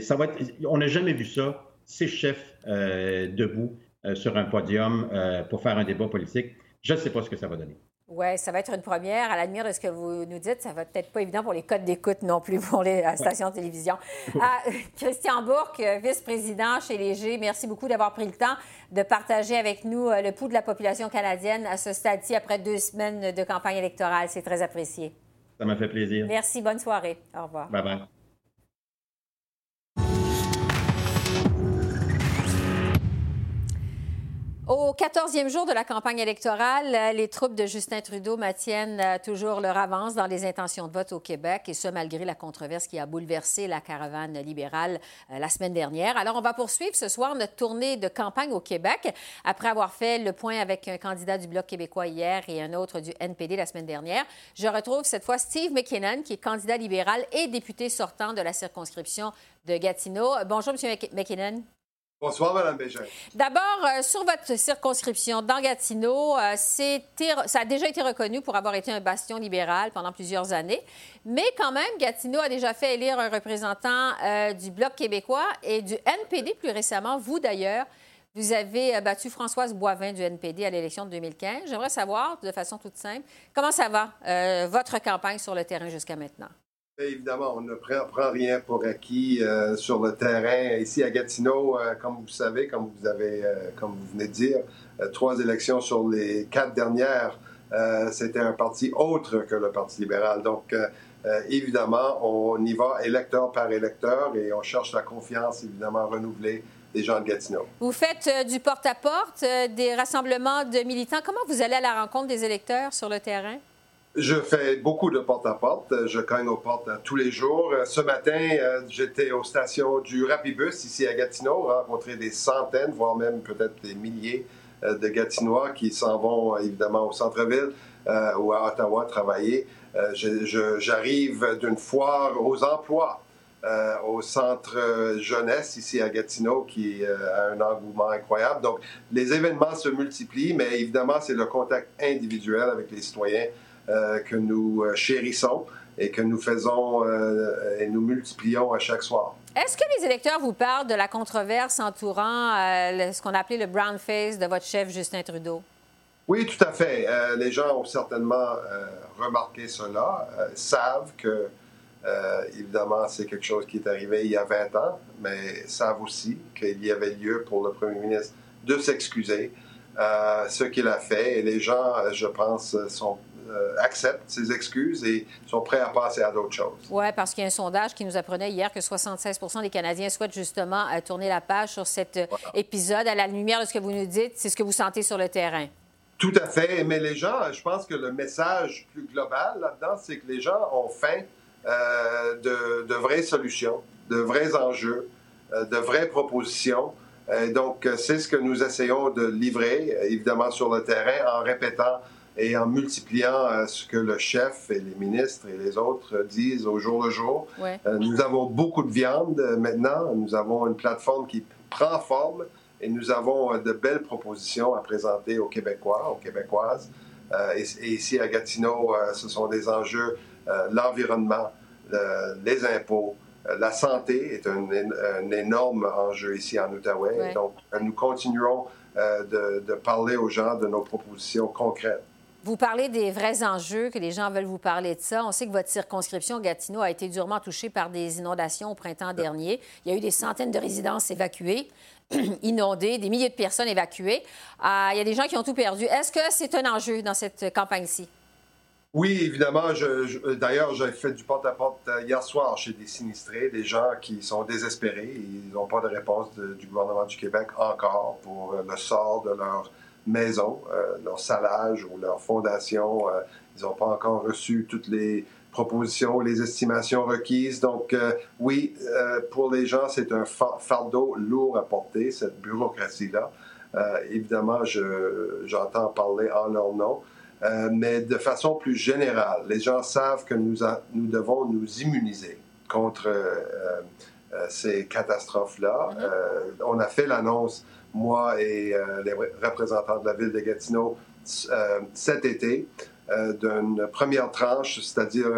ça va on n'a jamais vu ça, ces chefs debout sur un podium pour faire un débat politique. Je ne sais pas ce que ça va donner. Oui, ça va être une première. À la lumière de ce que vous nous dites, ça va peut-être pas évident pour les codes d'écoute non plus pour les stations de télévision. Ah, Christian Bourque, vice-président chez Léger, merci beaucoup d'avoir pris le temps de partager avec nous euh, le pouls de la population canadienne à ce stade-ci après deux semaines de campagne électorale. C'est très apprécié. Ça m'a fait plaisir. Merci. Bonne soirée. Au revoir. Bye bye. Au quatorzième jour de la campagne électorale, les troupes de Justin Trudeau maintiennent euh, toujours leur avance dans les intentions de vote au Québec, et ce, malgré la controverse qui a bouleversé la caravane libérale euh, la semaine dernière. Alors, on va poursuivre ce soir notre tournée de campagne au Québec. Après avoir fait le point avec un candidat du Bloc québécois hier et un autre du NPD la semaine dernière, je retrouve cette fois Steve McKinnon, qui est candidat libéral et député sortant de la circonscription de Gatineau. Bonjour, M. McKinnon. Bonsoir, Mme Bégin. D'abord, euh, sur votre circonscription dans Gatineau, euh, ça a déjà été reconnu pour avoir été un bastion libéral pendant plusieurs années. Mais quand même, Gatineau a déjà fait élire un représentant euh, du Bloc québécois et du NPD plus récemment. Vous, d'ailleurs, vous avez battu Françoise Boivin du NPD à l'élection de 2015. J'aimerais savoir, de façon toute simple, comment ça va, votre campagne sur le terrain jusqu'à maintenant? Évidemment, on ne prend, rien pour acquis euh, sur le terrain. Ici à Gatineau, euh, comme vous savez, comme vous avez, euh, comme vous venez de dire, trois élections sur les quatre dernières, c'était un parti autre que le Parti libéral. Donc, évidemment, on y va électeur par électeur et on cherche la confiance, évidemment, renouvelée des gens de Gatineau. Vous faites du porte-à-porte, -porte, des rassemblements de militants. Comment vous allez à la rencontre des électeurs sur le terrain? Je fais beaucoup de porte-à-porte. Je cogne aux portes tous les jours. Ce matin, euh, j'étais aux stations du Rapibus ici à Gatineau, rencontrer des centaines, voire même peut-être des milliers euh, de Gatinois qui s'en vont évidemment au centre-ville euh, ou à Ottawa travailler. J'arrive d'une foire aux emplois au centre jeunesse ici à Gatineau qui a un engouement incroyable. Donc, les événements se multiplient, mais évidemment, c'est le contact individuel avec les citoyens euh, que nous euh, chérissons et que nous faisons euh, et nous multiplions à chaque soir. Est-ce que les électeurs vous parlent de la controverse entourant ce qu'on a appelé le brown face de votre chef Justin Trudeau? Oui, tout à fait. les gens ont certainement remarqué cela, savent que, évidemment, c'est quelque chose qui est arrivé il y a 20 ans, mais savent aussi qu'il y avait lieu pour le premier ministre de s'excuser. ce qu'il a fait. Et les gens, je pense, sont euh, acceptent ses excuses et sont prêts à passer à d'autres choses. Oui, parce qu'il y a un sondage qui nous apprenait hier que 76 des Canadiens souhaitent justement tourner la page sur cet euh, épisode. À la lumière de ce que vous nous dites, c'est ce que vous sentez sur le terrain. Tout à fait. Mais les gens, je pense que le message plus global là-dedans, c'est que les gens ont faim euh, de, de, vraies solutions, de vrais enjeux, euh, de vraies propositions. Euh, donc, c'est ce que nous essayons de livrer, évidemment, sur le terrain, en répétant et en multipliant ce que le chef et les ministres et les autres disent au jour le jour. nous avons beaucoup de viande maintenant. Nous avons une plateforme qui prend forme et nous avons de belles propositions à présenter aux Québécois, aux Québécoises. et, ici à Gatineau, ce sont des enjeux euh, l'environnement, les impôts, euh, la santé est un, énorme enjeu ici en Outaouais. Donc, nous continuerons euh, de, de, parler aux gens de nos propositions concrètes. Vous parlez des vrais enjeux, que les gens veulent vous parler de ça. On sait que votre circonscription Gatineau a été durement touchée par des inondations au printemps dernier. Il y a eu des centaines de résidences évacuées, *clears throat* inondées, des milliers de personnes évacuées. il y a des gens qui ont tout perdu. Est-ce que c'est un enjeu dans cette campagne-ci? Oui, évidemment. Je, D'ailleurs, j'ai fait du porte-à-porte euh, hier soir chez des sinistrés, des gens qui sont désespérés. Ils n'ont pas de réponse du gouvernement du Québec encore pour euh, le sort de leur maison, euh, leur salage ou leur fondation. ils n'ont pas encore reçu toutes les propositions, les estimations requises. Donc, oui, pour les gens, c'est un fardeau lourd à porter, cette bureaucratie-là. évidemment, j'entends parler en leur nom. Euh, mais de façon plus générale, les gens savent que nous, nous devons nous immuniser contre euh, euh, ces catastrophes-là. Mm-hmm. on a fait l'annonce, moi et les représentants de la ville de Gatineau, cet été, d'une première tranche, c'est-à-dire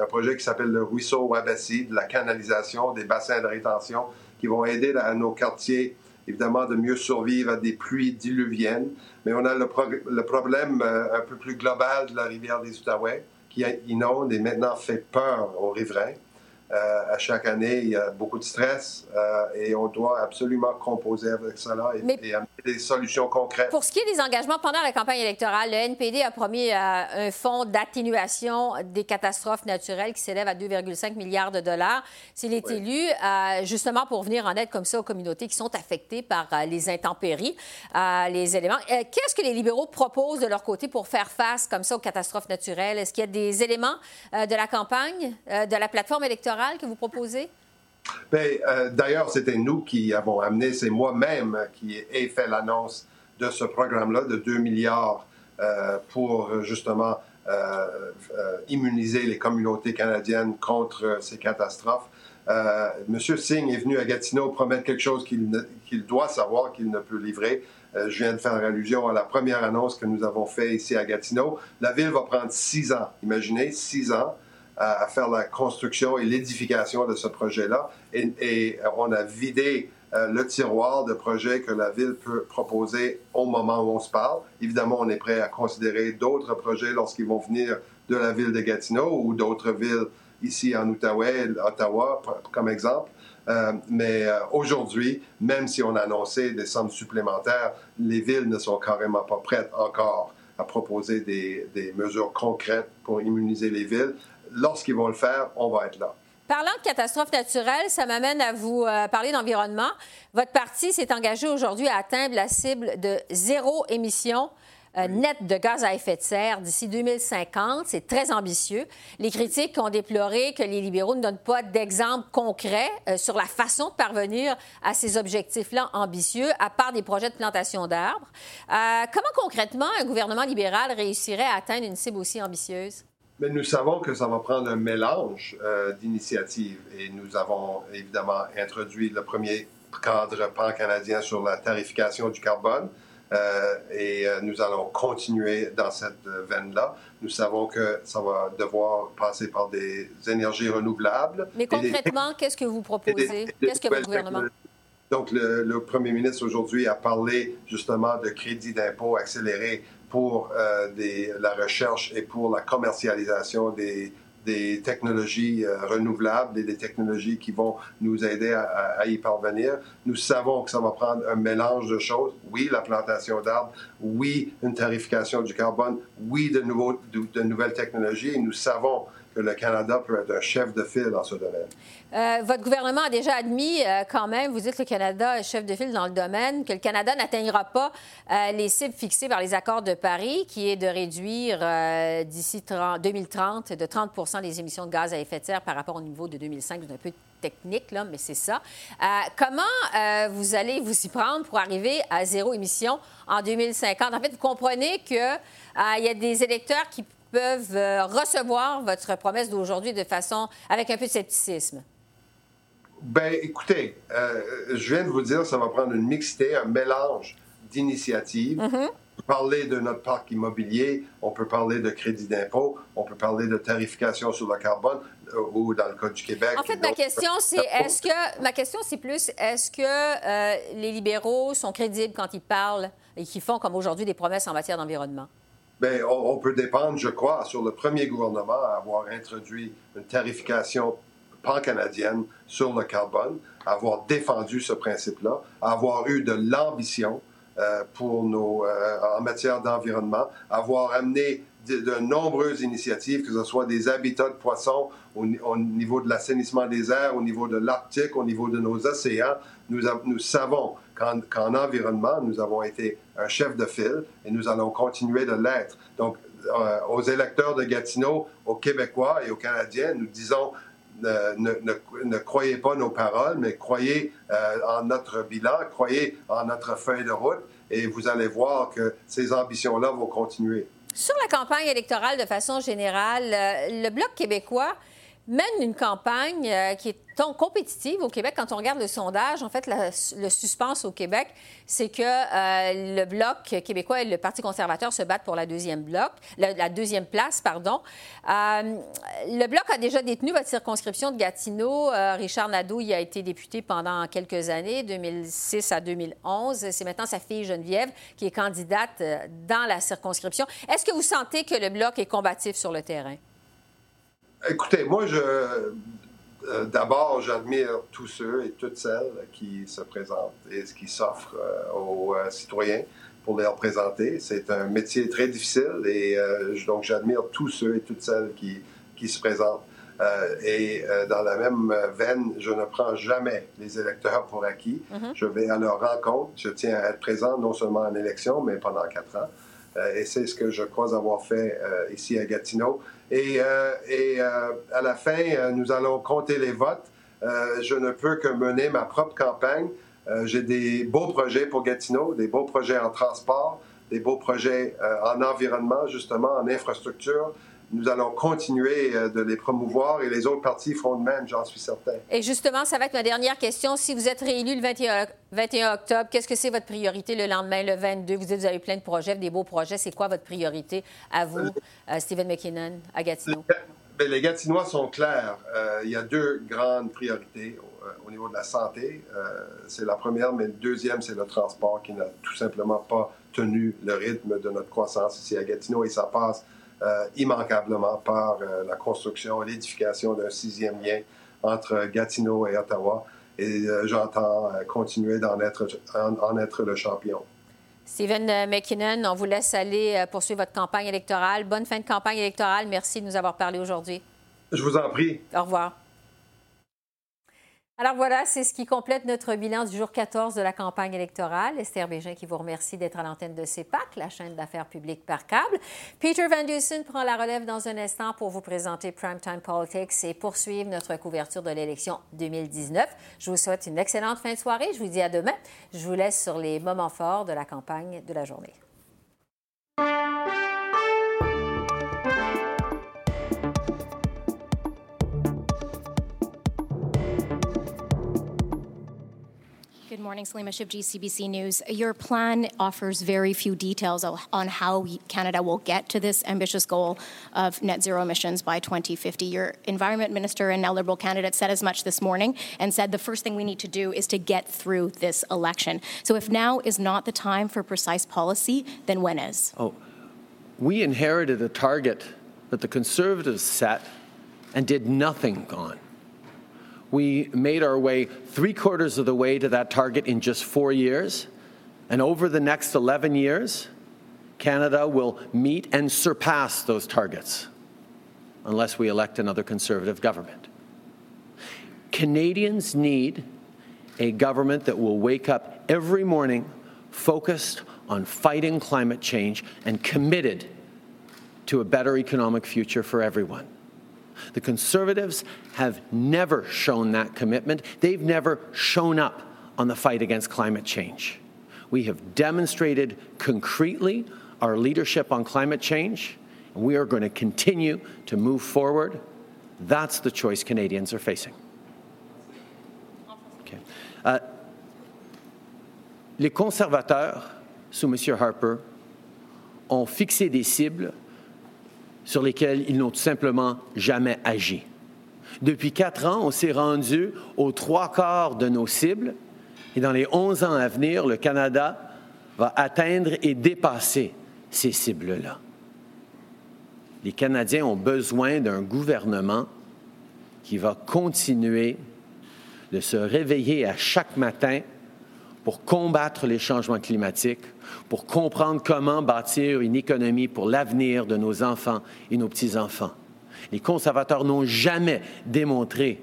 un projet qui s'appelle le ruisseau Wabassi, de la canalisation des bassins de rétention qui vont aider à nos quartiers évidemment, de mieux survivre à des pluies diluviennes. Mais on a le, problème euh, un peu plus global de la rivière des Outaouais qui inonde et maintenant fait peur aux riverains. Euh, à chaque année, il y a beaucoup de stress euh, et on doit absolument composer avec cela et, amener des solutions concrètes. Pour ce qui est des engagements pendant la campagne électorale, le NPD a promis euh, un fonds d'atténuation des catastrophes naturelles qui s'élève à 2,5 milliards de dollars. S'il est élu, justement pour venir en aide comme ça aux communautés qui sont affectées par les intempéries, les éléments. Qu'est-ce que les libéraux proposent de leur côté pour faire face comme ça aux catastrophes naturelles? Est-ce qu'il y a des éléments de la campagne, de la plateforme électorale? Que vous proposez? Bien, euh, D'ailleurs, c'était nous qui avons amené, c'est moi-même qui ai fait l'annonce de ce programme-là de 2 milliards euh, pour justement euh, immuniser les communautés canadiennes contre ces catastrophes. Monsieur Singh est venu à Gatineau promettre quelque chose qu'il doit savoir qu'il ne peut livrer. je viens de faire allusion à la première annonce que nous avons faite ici à Gatineau. La ville va prendre six ans. Imaginez, six ans à, faire la construction et l'édification de ce projet-là. Et, on a vidé euh, le tiroir de projets que la ville peut proposer au moment où on se parle. Évidemment, on est prêt à considérer d'autres projets lorsqu'ils vont venir de la ville de Gatineau ou d'autres villes ici en Outaouais, Ottawa, comme exemple. Euh, mais euh, aujourd'hui, même si on a annoncé des sommes supplémentaires, les villes ne sont carrément pas prêtes encore à proposer des, mesures concrètes pour immuniser les villes lorsqu'ils vont le faire, on va être là. Parlant de catastrophes naturelles, ça m'amène à vous euh, parler d'environnement. Votre parti s'est engagé aujourd'hui à atteindre la cible de zéro émission euh, net de gaz à effet de serre d'ici 2050. C'est très ambitieux. Les critiques ont déploré que les libéraux ne donnent pas d'exemples concrets euh, sur la façon de parvenir à ces objectifs-là ambitieux, à part des projets de plantation d'arbres. comment concrètement un gouvernement libéral réussirait à atteindre une cible aussi ambitieuse? Mais nous savons que ça va prendre un mélange euh, d'initiatives et nous avons évidemment introduit le premier cadre pan-canadien sur la tarification du carbone euh, et euh, nous allons continuer dans cette veine-là. Nous savons que ça va devoir passer par des énergies renouvelables. Mais concrètement, qu'est-ce que vous proposez? Qu'est-ce que votre gouvernement... Donc, le, le Premier ministre aujourd'hui a parlé justement de crédit d'impôt accéléré pour euh, la recherche et pour la commercialisation des, technologies euh, renouvelables et des technologies qui vont nous aider à, y parvenir. Nous savons que ça va prendre un mélange de choses. Oui, la plantation d'arbres, oui, une tarification du carbone, oui, de, de, nouvelles technologies. Et nous savons le Canada peut être un chef de file dans ce domaine. Euh, votre gouvernement a déjà admis euh, quand même, vous dites que le Canada est chef de file dans le domaine, que le Canada n'atteindra pas euh, les cibles fixées par les accords de Paris, qui est de réduire d'ici 2030 de 30% les émissions de gaz à effet de serre par rapport au niveau de 2005. C'est un peu technique, là, mais c'est ça. comment vous allez vous y prendre pour arriver à zéro émission en 2050? En fait, vous comprenez qu'il y a des électeurs qui peuvent recevoir votre promesse d'aujourd'hui de façon avec un peu de scepticisme? Ben, écoutez, euh, je viens de vous dire, ça va prendre une mixité, un mélange d'initiatives. Mm-hmm. Parler de notre parc immobilier, on peut parler de crédit d'impôt, on peut parler de tarification sur le carbone euh, ou dans le Code du Québec. En fait, ma question, c'est est-ce que ma question, c'est plus est-ce que euh, les libéraux sont crédibles quand ils parlent et qu'ils font comme aujourd'hui des promesses en matière d'environnement? Bien, on, peut dépendre, je crois, sur le premier gouvernement à avoir introduit une tarification pan-canadienne sur le carbone, avoir défendu ce principe-là, avoir eu de l'ambition euh, pour nos, euh, en matière d'environnement, avoir amené de, nombreuses initiatives, que ce soit des habitats de poissons au, niveau de l'assainissement des airs, au niveau de l'Arctique, au niveau de nos océans. Nous savons qu'en environnement, nous avons été un chef de file et nous allons continuer de l'être. Donc, euh, aux électeurs de Gatineau, aux Québécois et aux Canadiens, nous disons ne, croyez pas nos paroles, mais croyez euh, en notre bilan, croyez en notre feuille de route et vous allez voir que ces ambitions-là vont continuer. Sur la campagne électorale de façon générale, euh, le Bloc québécois mène une campagne euh, qui est compétitive au Québec. Quand on regarde le sondage, en fait, le suspense au Québec, c'est que euh, le Bloc québécois et le Parti conservateur se battent pour la deuxième, bloc, la, deuxième place. Pardon. Euh, le Bloc a déjà détenu votre circonscription de Gatineau. Richard Nadeau y a été député pendant quelques années, 2006 à 2011. C'est maintenant sa fille Geneviève qui est candidate dans la circonscription. Est-ce que vous sentez que le Bloc est combatif sur le terrain? Écoutez, moi, je, euh, d'abord, j'admire tous ceux et toutes celles qui se présentent et qui s'offrent euh, aux euh, citoyens pour les représenter. C'est un métier très difficile et donc j'admire tous ceux et toutes celles qui, qui se présentent. et dans la même veine, je ne prends jamais les électeurs pour acquis. Mm-hmm. Je vais à leur rencontre. Je tiens à être présent non seulement en élection, mais pendant quatre ans. Et c'est ce que je crois avoir fait ici à Gatineau. Et, euh, euh, à la fin, euh, nous allons compter les votes. je ne peux que mener ma propre campagne. J'ai des beaux projets pour Gatineau, des beaux projets en transport, des beaux projets en environnement, justement, en infrastructure nous allons continuer euh, de les promouvoir et les autres partis feront de même, j'en suis certain. Et justement, ça va être ma dernière question. Si vous êtes réélu le 21, octobre, qu'est-ce que c'est votre priorité le lendemain, le 22? Vous dites vous avez plein de projets, des beaux projets. C'est quoi votre priorité à vous, euh, Stephen McKinnon, à Gatineau? Bien, les Gatinois sont clairs. Euh, il y a deux grandes priorités au, niveau de la santé. c'est la première, mais le deuxième, c'est le transport qui n'a tout simplement pas tenu le rythme de notre croissance ici à Gatineau et ça passe euh, immanquablement par euh, la construction et l'édification d'un sixième lien entre Gatineau et Ottawa. Et euh, j'entends continuer d'en être, en, être le champion. Stephen McKinnon, on vous laisse aller poursuivre votre campagne électorale. Bonne fin de campagne électorale. Merci de nous avoir parlé aujourd'hui. Je vous en prie. Au revoir. Alors voilà, c'est ce qui complète notre bilan du jour 14 de la campagne électorale. Esther Bégin qui vous remercie d'être à l'antenne de CEPAC, la chaîne d'affaires publiques par câble. Peter Van Dusen prend la relève dans un instant pour vous présenter Primetime Politics et poursuivre notre couverture de l'élection 2019. Je vous souhaite une excellente fin de soirée. Je vous dis à demain. Je vous laisse sur les moments forts de la campagne de la journée. Morning, Salima Shib, GCBC News. Your plan offers very few details on how Canada will get to this ambitious goal of net zero emissions by 2050. Your Environment Minister and now Liberal candidate said as much this morning and said the first thing we need to do is to get through this election. So if now is not the time for precise policy, then when is? Oh, we inherited a target that the Conservatives set and did nothing on we made our way three quarters of the way to that target in just four years. And over the next 11 years, Canada will meet and surpass those targets. unless we elect another conservative government. Canadians need a government that will wake up every morning focused on fighting climate change and committed to a better economic future for everyone. The Conservatives have never shown that commitment. They've never shown up on the fight against climate change. We have demonstrated concretely our leadership on climate change, and we are going to continue to move forward. That's the choice Canadians are facing. Okay. Uh, les conservateurs, sous M. Harper, ont fixé des cibles sur lesquelles ils n'ont tout simplement jamais agi. Depuis quatre ans, on s'est rendu aux trois quarts de nos cibles et dans les onze ans à venir, le Canada va atteindre et dépasser ces cibles-là. Les Canadiens ont besoin d'un gouvernement qui va continuer de se réveiller à chaque matin pour combattre les changements climatiques, pour comprendre comment bâtir une économie pour l'avenir de nos enfants et nos petits-enfants. Les conservateurs n'ont jamais démontré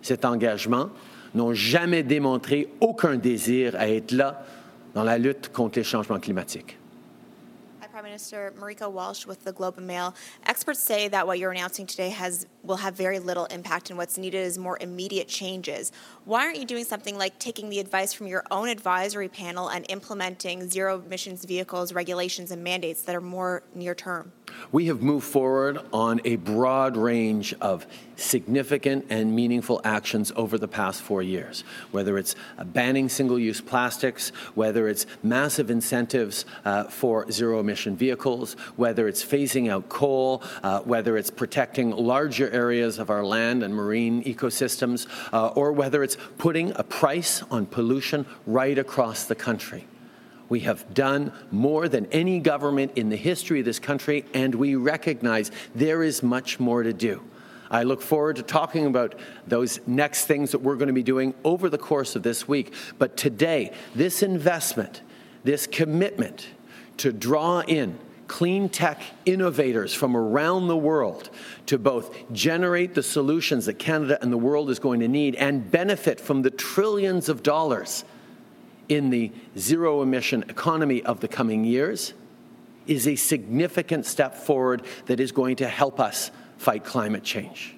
cet engagement, n'ont jamais démontré aucun désir à être là dans la lutte contre les changements climatiques. Minister Marika Walsh with the Globe and Mail. Experts say that what you're announcing today has will have very little impact, and what's needed is more immediate changes. Why aren't you doing something like taking the advice from your own advisory panel and implementing zero emissions vehicles regulations and mandates that are more near term? We have moved forward on a broad range of significant and meaningful actions over the past four years, whether it's uh, banning single use plastics, whether it's massive incentives uh, for zero emission vehicles, whether it's phasing out coal, uh, whether it's protecting larger areas of our land and marine ecosystems, uh, or whether it's putting a price on pollution right across the country. We have done more than any government in the history of this country, and we recognize there is much more to do. I look forward to talking about those next things that we're going to be doing over the course of this week. But today, this investment, this commitment to draw in clean tech innovators from around the world to both generate the solutions that Canada and the world is going to need and benefit from the trillions of dollars in the zero emission economy of the coming years is a significant step forward that is going to help us fight climate change.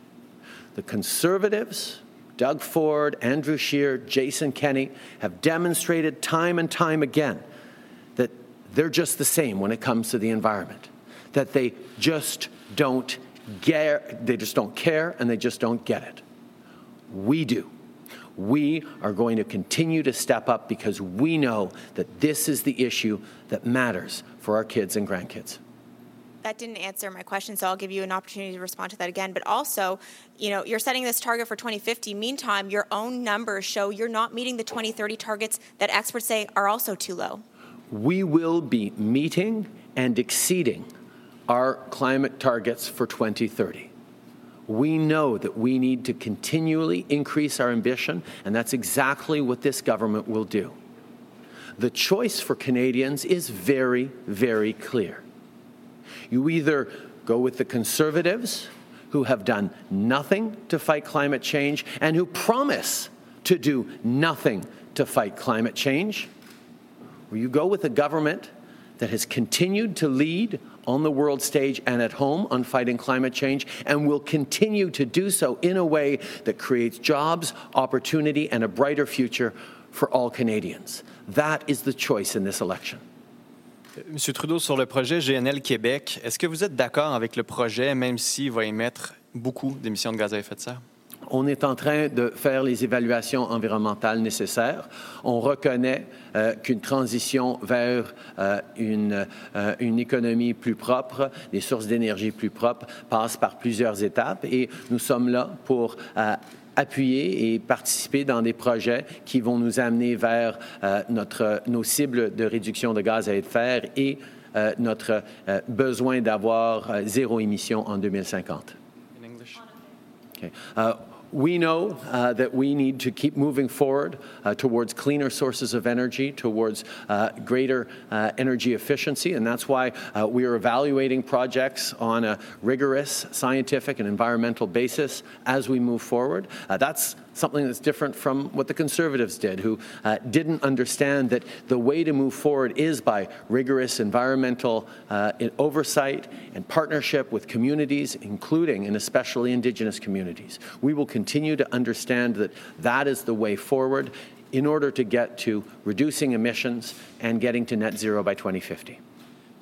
The Conservatives, Doug Ford, Andrew Scheer, Jason Kenney, have demonstrated time and time again that they're just the same when it comes to the environment, that they just don't get, they just don't care and they just don't get it. We do. We are going to continue to step up because we know that this is the issue that matters for our kids and grandkids. That didn't answer my question, so I'll give you an opportunity to respond to that again. But also, you know, you're setting this target for 2050. Meantime, your own numbers show you're not meeting the 2030 targets that experts say are also too low. We will be meeting and exceeding our climate targets for 2030 we know that we need to continually increase our ambition, and that's exactly what this government will do. The choice for Canadians is very, very clear. You either go with the Conservatives, who have done nothing to fight climate change and who promise to do nothing to fight climate change, or you go with a government that has continued to lead on the world stage and at home on fighting climate change and will continue to do so in a way that creates jobs, opportunity, and a brighter future for all Canadians. That is the choice in this election. Monsieur Trudeau, sur le projet GNL Québec, est-ce que vous êtes d'accord avec le projet, même s'il va émettre beaucoup d'émissions de gaz à effet de serre? on est en train de faire les évaluations environnementales nécessaires. On reconnaît euh, qu'une transition vers euh, une, euh, une, économie plus propre, des sources d'énergie plus propres, passe par plusieurs étapes et nous sommes là pour appuyer et participer dans des projets qui vont nous amener vers notre, nos cibles de réduction de gaz à effet de serre et notre besoin d'avoir zéro émission en 2050. In English. Okay. We know uh, that we need to keep moving forward uh, towards cleaner sources of energy, towards uh, greater uh, energy efficiency, and that's why uh, we are evaluating projects on a rigorous scientific and environmental basis as we move forward. Uh, that's something that's different from what the Conservatives did, who uh, didn't understand that the way to move forward is by rigorous environmental uh, oversight and partnership with communities, including and especially Indigenous communities. We will continue to understand that that is the way forward in order to get to reducing emissions and getting to net zero by 2050.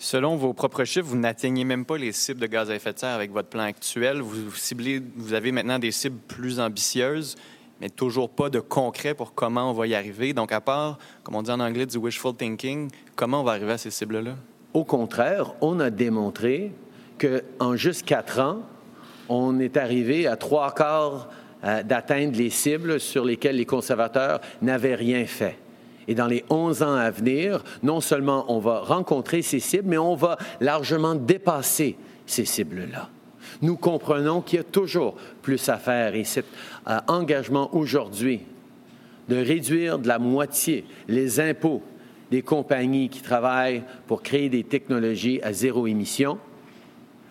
Selon vos propres chiffres, vous n'atteignez même pas les cibles de gaz à effet de serre avec votre plan actuel. Vous, ciblez, vous avez maintenant des cibles plus ambitieuses. Mais toujours pas de concret pour comment on va y arriver. Donc, à part, comme on dit en anglais, du wishful thinking, comment on va arriver à ces cibles-là? Au contraire, on a démontré qu'en juste quatre ans, on est arrivé à trois quarts euh, d'atteindre les cibles sur lesquelles les conservateurs n'avaient rien fait. Et dans les 11 ans à venir, non seulement on va rencontrer ces cibles, mais on va largement dépasser ces cibles-là. Nous comprenons qu'il y a toujours plus à faire et cet euh, engagement aujourd'hui de réduire de la moitié les impôts des compagnies qui travaillent pour créer des technologies à zéro émission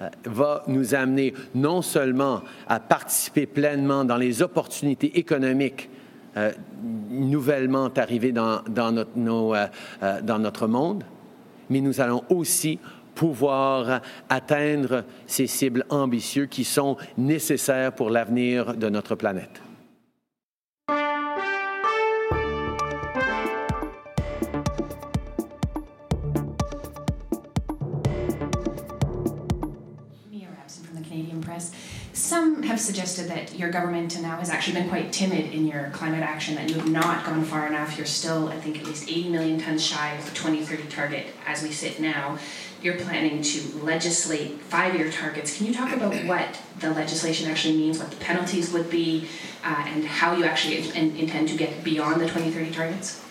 euh, va nous amener non seulement à participer pleinement dans les opportunités économiques euh, nouvellement arrivées dans, notre, dans notre monde, mais nous allons aussi pouvoir atteindre ces cibles ambitieuses qui sont nécessaires pour l'avenir de notre planète. Some have suggested that your government now has actually been quite timid in your climate action, that you have not gone far enough. You're still, I think, at least 80 million tons shy of the 2030 target as we sit now you're planning to legislate five-year targets. Can you talk about what the legislation actually means, what the penalties would be, uh, and how you actually in, intend to get beyond the 2030 targets?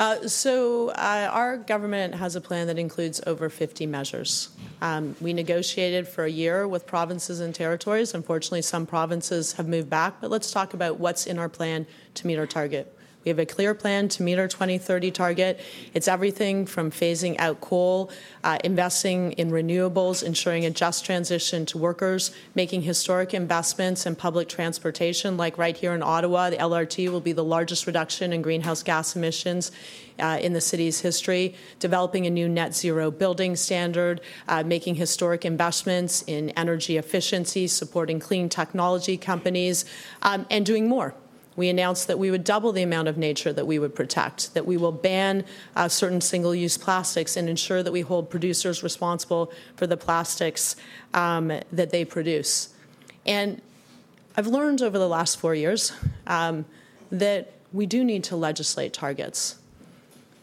Uh, so, uh, our government has a plan that includes over 50 measures. Um, we negotiated for a year with provinces and territories. Unfortunately, some provinces have moved back, but let's talk about what's in our plan to meet our target. We have a clear plan to meet our 2030 target. It's everything from phasing out coal, uh, investing in renewables, ensuring a just transition to workers, making historic investments in public transportation, like right here in Ottawa. The LRT will be the largest reduction in greenhouse gas emissions uh, in the city's history, developing a new net zero building standard, uh, making historic investments in energy efficiency, supporting clean technology companies, um, and doing more we announced that we would double the amount of nature that we would protect, that we will ban uh, certain single use plastics and ensure that we hold producers responsible for the plastics um, that they produce. And I've learned over the last four years um, that we do need to legislate targets.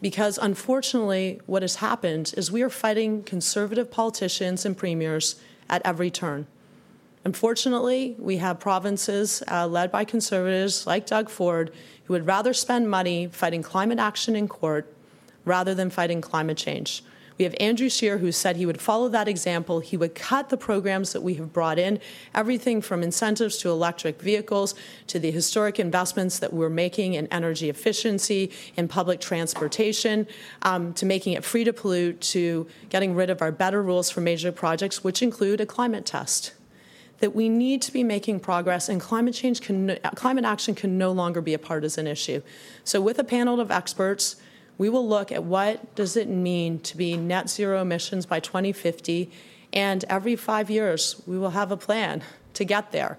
Because unfortunately, what has happened is we are fighting conservative politicians and premiers at every turn. Unfortunately, we have provinces uh, led by conservatives like Doug Ford who would rather spend money fighting climate action in court rather than fighting climate change. We have Andrew Scheer who said he would follow that example. He would cut the programs that we have brought in, everything from incentives to electric vehicles to the historic investments that we're making in energy efficiency, in public transportation, um, to making it free to pollute, to getting rid of our better rules for major projects, which include a climate test that we need to be making progress and climate change can climate action can no longer be a partisan issue. So with a panel of experts, we will look at what does it mean to be net zero emissions by 2050 and every 5 years we will have a plan to get there.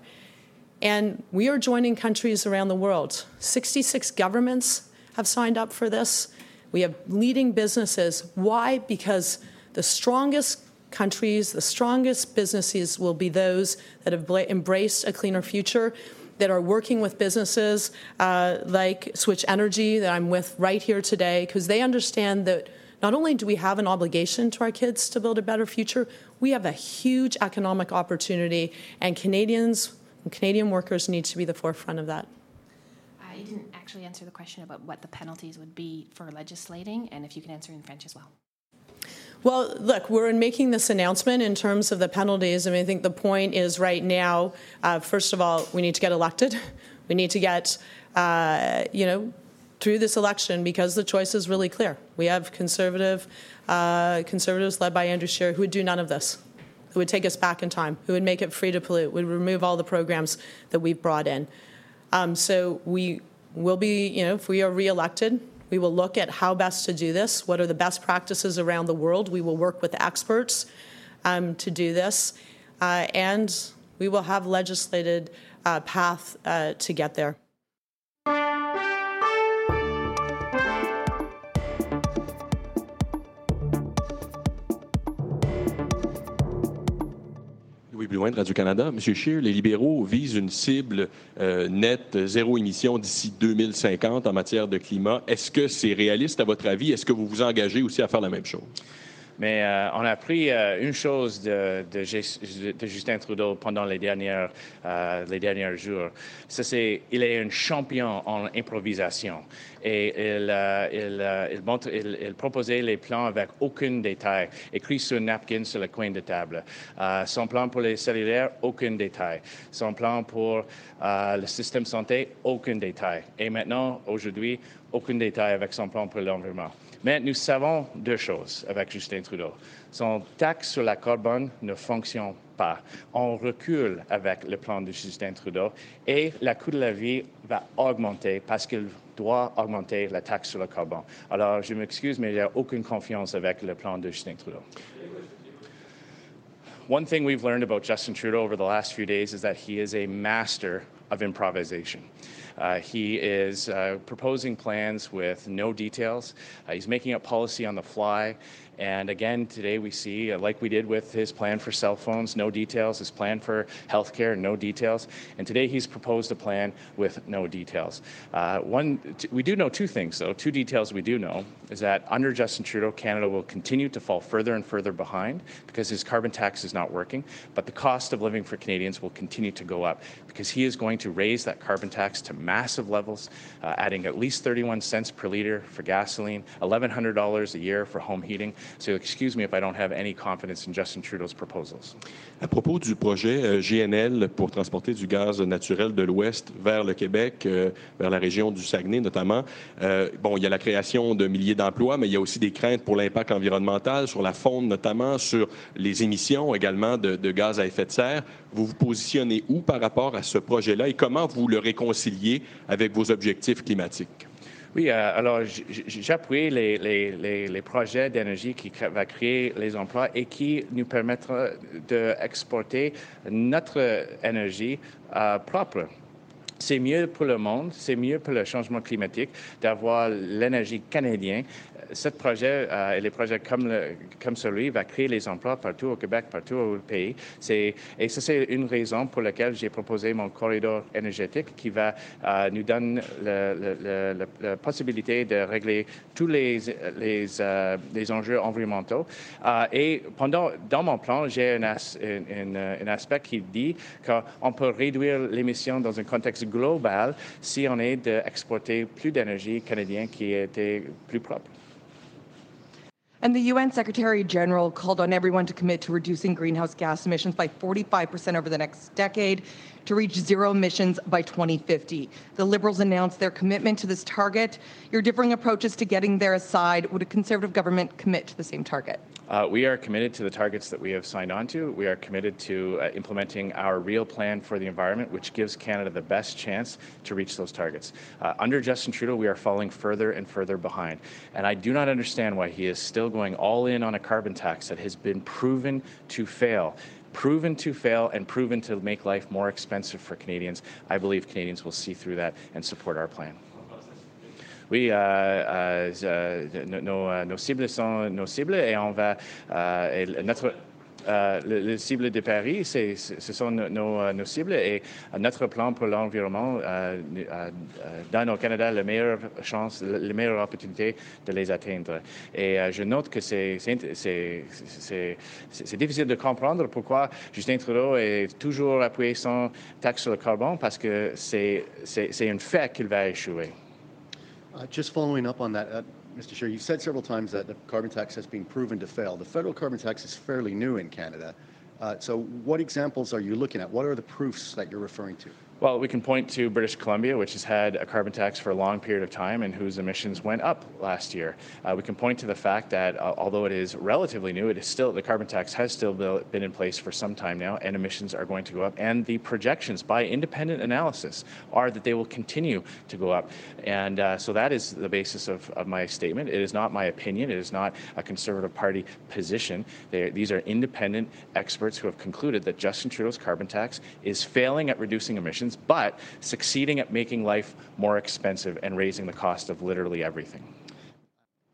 And we are joining countries around the world. 66 governments have signed up for this. We have leading businesses. Why? Because the strongest countries, the strongest businesses will be those that have embraced a cleaner future, that are working with businesses uh, like Switch Energy, that I'm with right here today, because they understand that not only do we have an obligation to our kids to build a better future, we have a huge economic opportunity, and Canadians and Canadian workers need to be the forefront of that. I didn't actually answer the question about what the penalties would be for legislating, and if you can answer in French as well. Well, look, we're in making this announcement in terms of the penalties. I mean, I think the point is right now, uh, first of all, we need to get elected. *laughs* We need to get, uh, you know, through this election because the choice is really clear. We have conservative uh, conservatives led by Andrew Scheer who would do none of this, who would take us back in time, who would make it free to pollute, would remove all the programs that we've brought in. Um, so we will be, you know, if we are reelected, we will look at how best to do this. What are the best practices around the world? We will work with experts um, to do this, uh, and we will have legislated uh, path uh, to get there. Plus loin de Radio-Canada. Monsieur Scheer, les libéraux visent une cible euh, nette, zéro émission d'ici 2050 en matière de climat. Est-ce que c'est réaliste à votre avis? Est-ce que vous vous engagez aussi à faire la même chose? Mais euh, on a appris euh, une chose de, de, de, Justin Trudeau pendant les, dernières, euh, les derniers jours. C'est il est un champion en improvisation. Et il, il, il, montre, il, proposait les plans avec aucun détail, écrit sur un napkin sur le coin de table. son plan pour les cellulaires, aucun détail. Son plan pour le système santé, aucun détail. Et maintenant, aujourd'hui, aucun détail avec son plan pour l'environnement. Mais nous savons deux choses avec Justin Trudeau. Son taxe sur la carbone ne fonctionne pas. On recule avec le plan de Justin Trudeau et le coût de la vie va augmenter parce qu'il doit augmenter la taxe sur le carbone. Alors, je m'excuse, mais il n'y a aucune confiance avec le plan de Justin Trudeau. One thing we've learned about Justin Trudeau over the last few days is that he is a master of improvisation. Uh, he is uh, proposing plans with no details. Uh, he's making up policy on the fly. And again, today we see, uh, like we did with his plan for cell phones, no details, his plan for healthcare, no details. And today he's proposed a plan with no details. Uh, one, t- we do know two things, though. Two details we do know is that under Justin Trudeau, Canada will continue to fall further and further behind because his carbon tax is not working. But the cost of living for Canadians will continue to go up because he is going to raise that carbon tax to massive levels, uh, adding at least 31 cents per liter for gasoline, $1,100 a year for home heating. So excuse me if I don't have any confidence in Justin Trudeau's proposals. À propos du projet euh, GNL pour transporter du gaz naturel de l'Ouest vers le Québec, euh, vers la région du Saguenay notamment, euh, bon, il y a la création de milliers d'emplois, mais il y a aussi des craintes pour l'impact environnemental, sur la faune notamment, sur les émissions également de, de gaz à effet de serre. Vous vous positionnez où par rapport à ce projet-là et comment vous le réconciliez avec vos objectifs climatiques? Oui, euh, alors j'appuie les, projets d'énergie qui va créer les emplois et qui nous permettra d'exporter notre énergie euh, propre. C'est mieux pour le monde, c'est mieux pour le changement climatique d'avoir l'énergie canadienne ce projet euh, et les projets comme, le, comme celui va créer les emplois partout au Québec, partout au pays. et ça, c'est une raison pour laquelle j'ai proposé mon corridor énergétique qui va euh, nous donner la possibilité de régler tous les, les, euh, les enjeux environnementaux. et pendant, dans mon plan, j'ai un, un, aspect qui dit qu'on peut réduire l'émission dans un contexte global si on est d'exporter plus d'énergie canadienne qui était plus propre. And the UN Secretary General called on everyone to commit to reducing greenhouse gas emissions by 45% over the next decade to reach zero emissions by 2050. The Liberals announced their commitment to this target. Your differing approaches to getting there aside, would a Conservative government commit to the same target? Uh, we are committed to the targets that we have signed on to. We are committed to uh, implementing our real plan for the environment, which gives Canada the best chance to reach those targets. Uh, under Justin Trudeau, we are falling further and further behind. And I do not understand why he is still going all in on a carbon tax that has been proven to fail proven to fail and proven to make life more expensive for Canadians. I believe Canadians will see through that and support our plan. Oui, euh, euh, euh nos, euh, cibles sont nos cibles et on va euh, notre euh, les cibles de Paris, ce sont nos, cibles et notre plan pour l'environnement euh, donne au Canada la meilleure chance, la meilleure opportunité de les atteindre. Et je note que c'est difficile de comprendre pourquoi Justin Trudeau est toujours appuyé son taxe sur le carbone parce que c'est un fait qu'il va échouer. Uh, just following up on that, uh, Mr. Scheer, you've said several times that the carbon tax has been proven to fail. The federal carbon tax is fairly new in Canada. Uh, so, what examples are you looking at? What are the proofs that you're referring to? Well, we can point to British Columbia, which has had a carbon tax for a long period of time and whose emissions went up last year. Uh, we can point to the fact that uh, although it is relatively new, it is still the carbon tax has still been in place for some time now, and emissions are going to go up. And the projections by independent analysis are that they will continue to go up. And uh, so that is the basis of, of, my statement. It is not my opinion. It is not a Conservative Party position. They, these are independent experts who have concluded that Justin Trudeau's carbon tax is failing at reducing emissions but succeeding at making life more expensive and raising the cost of literally everything.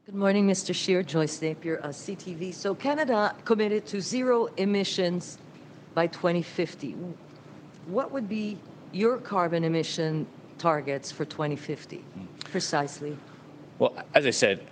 Good morning, Mr. Scheer. Joyce Napier, uh, CTV. So, Canada committed to zero emissions by 2050. What would be your carbon emission targets for 2050, precisely? Well, as I said,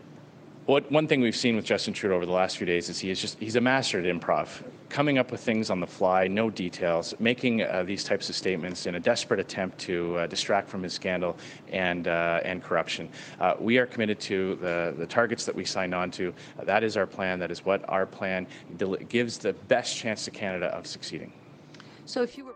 what, one thing we've seen with Justin Trudeau over the last few days is he is just he's a master at improv, coming up with things on the fly, no details, making uh, these types of statements in a desperate attempt to uh, distract from his scandal and uh, and corruption. Uh, we are committed to the the targets that we signed on to. that is our plan. That is what our plan gives the best chance to Canada of succeeding. So if you were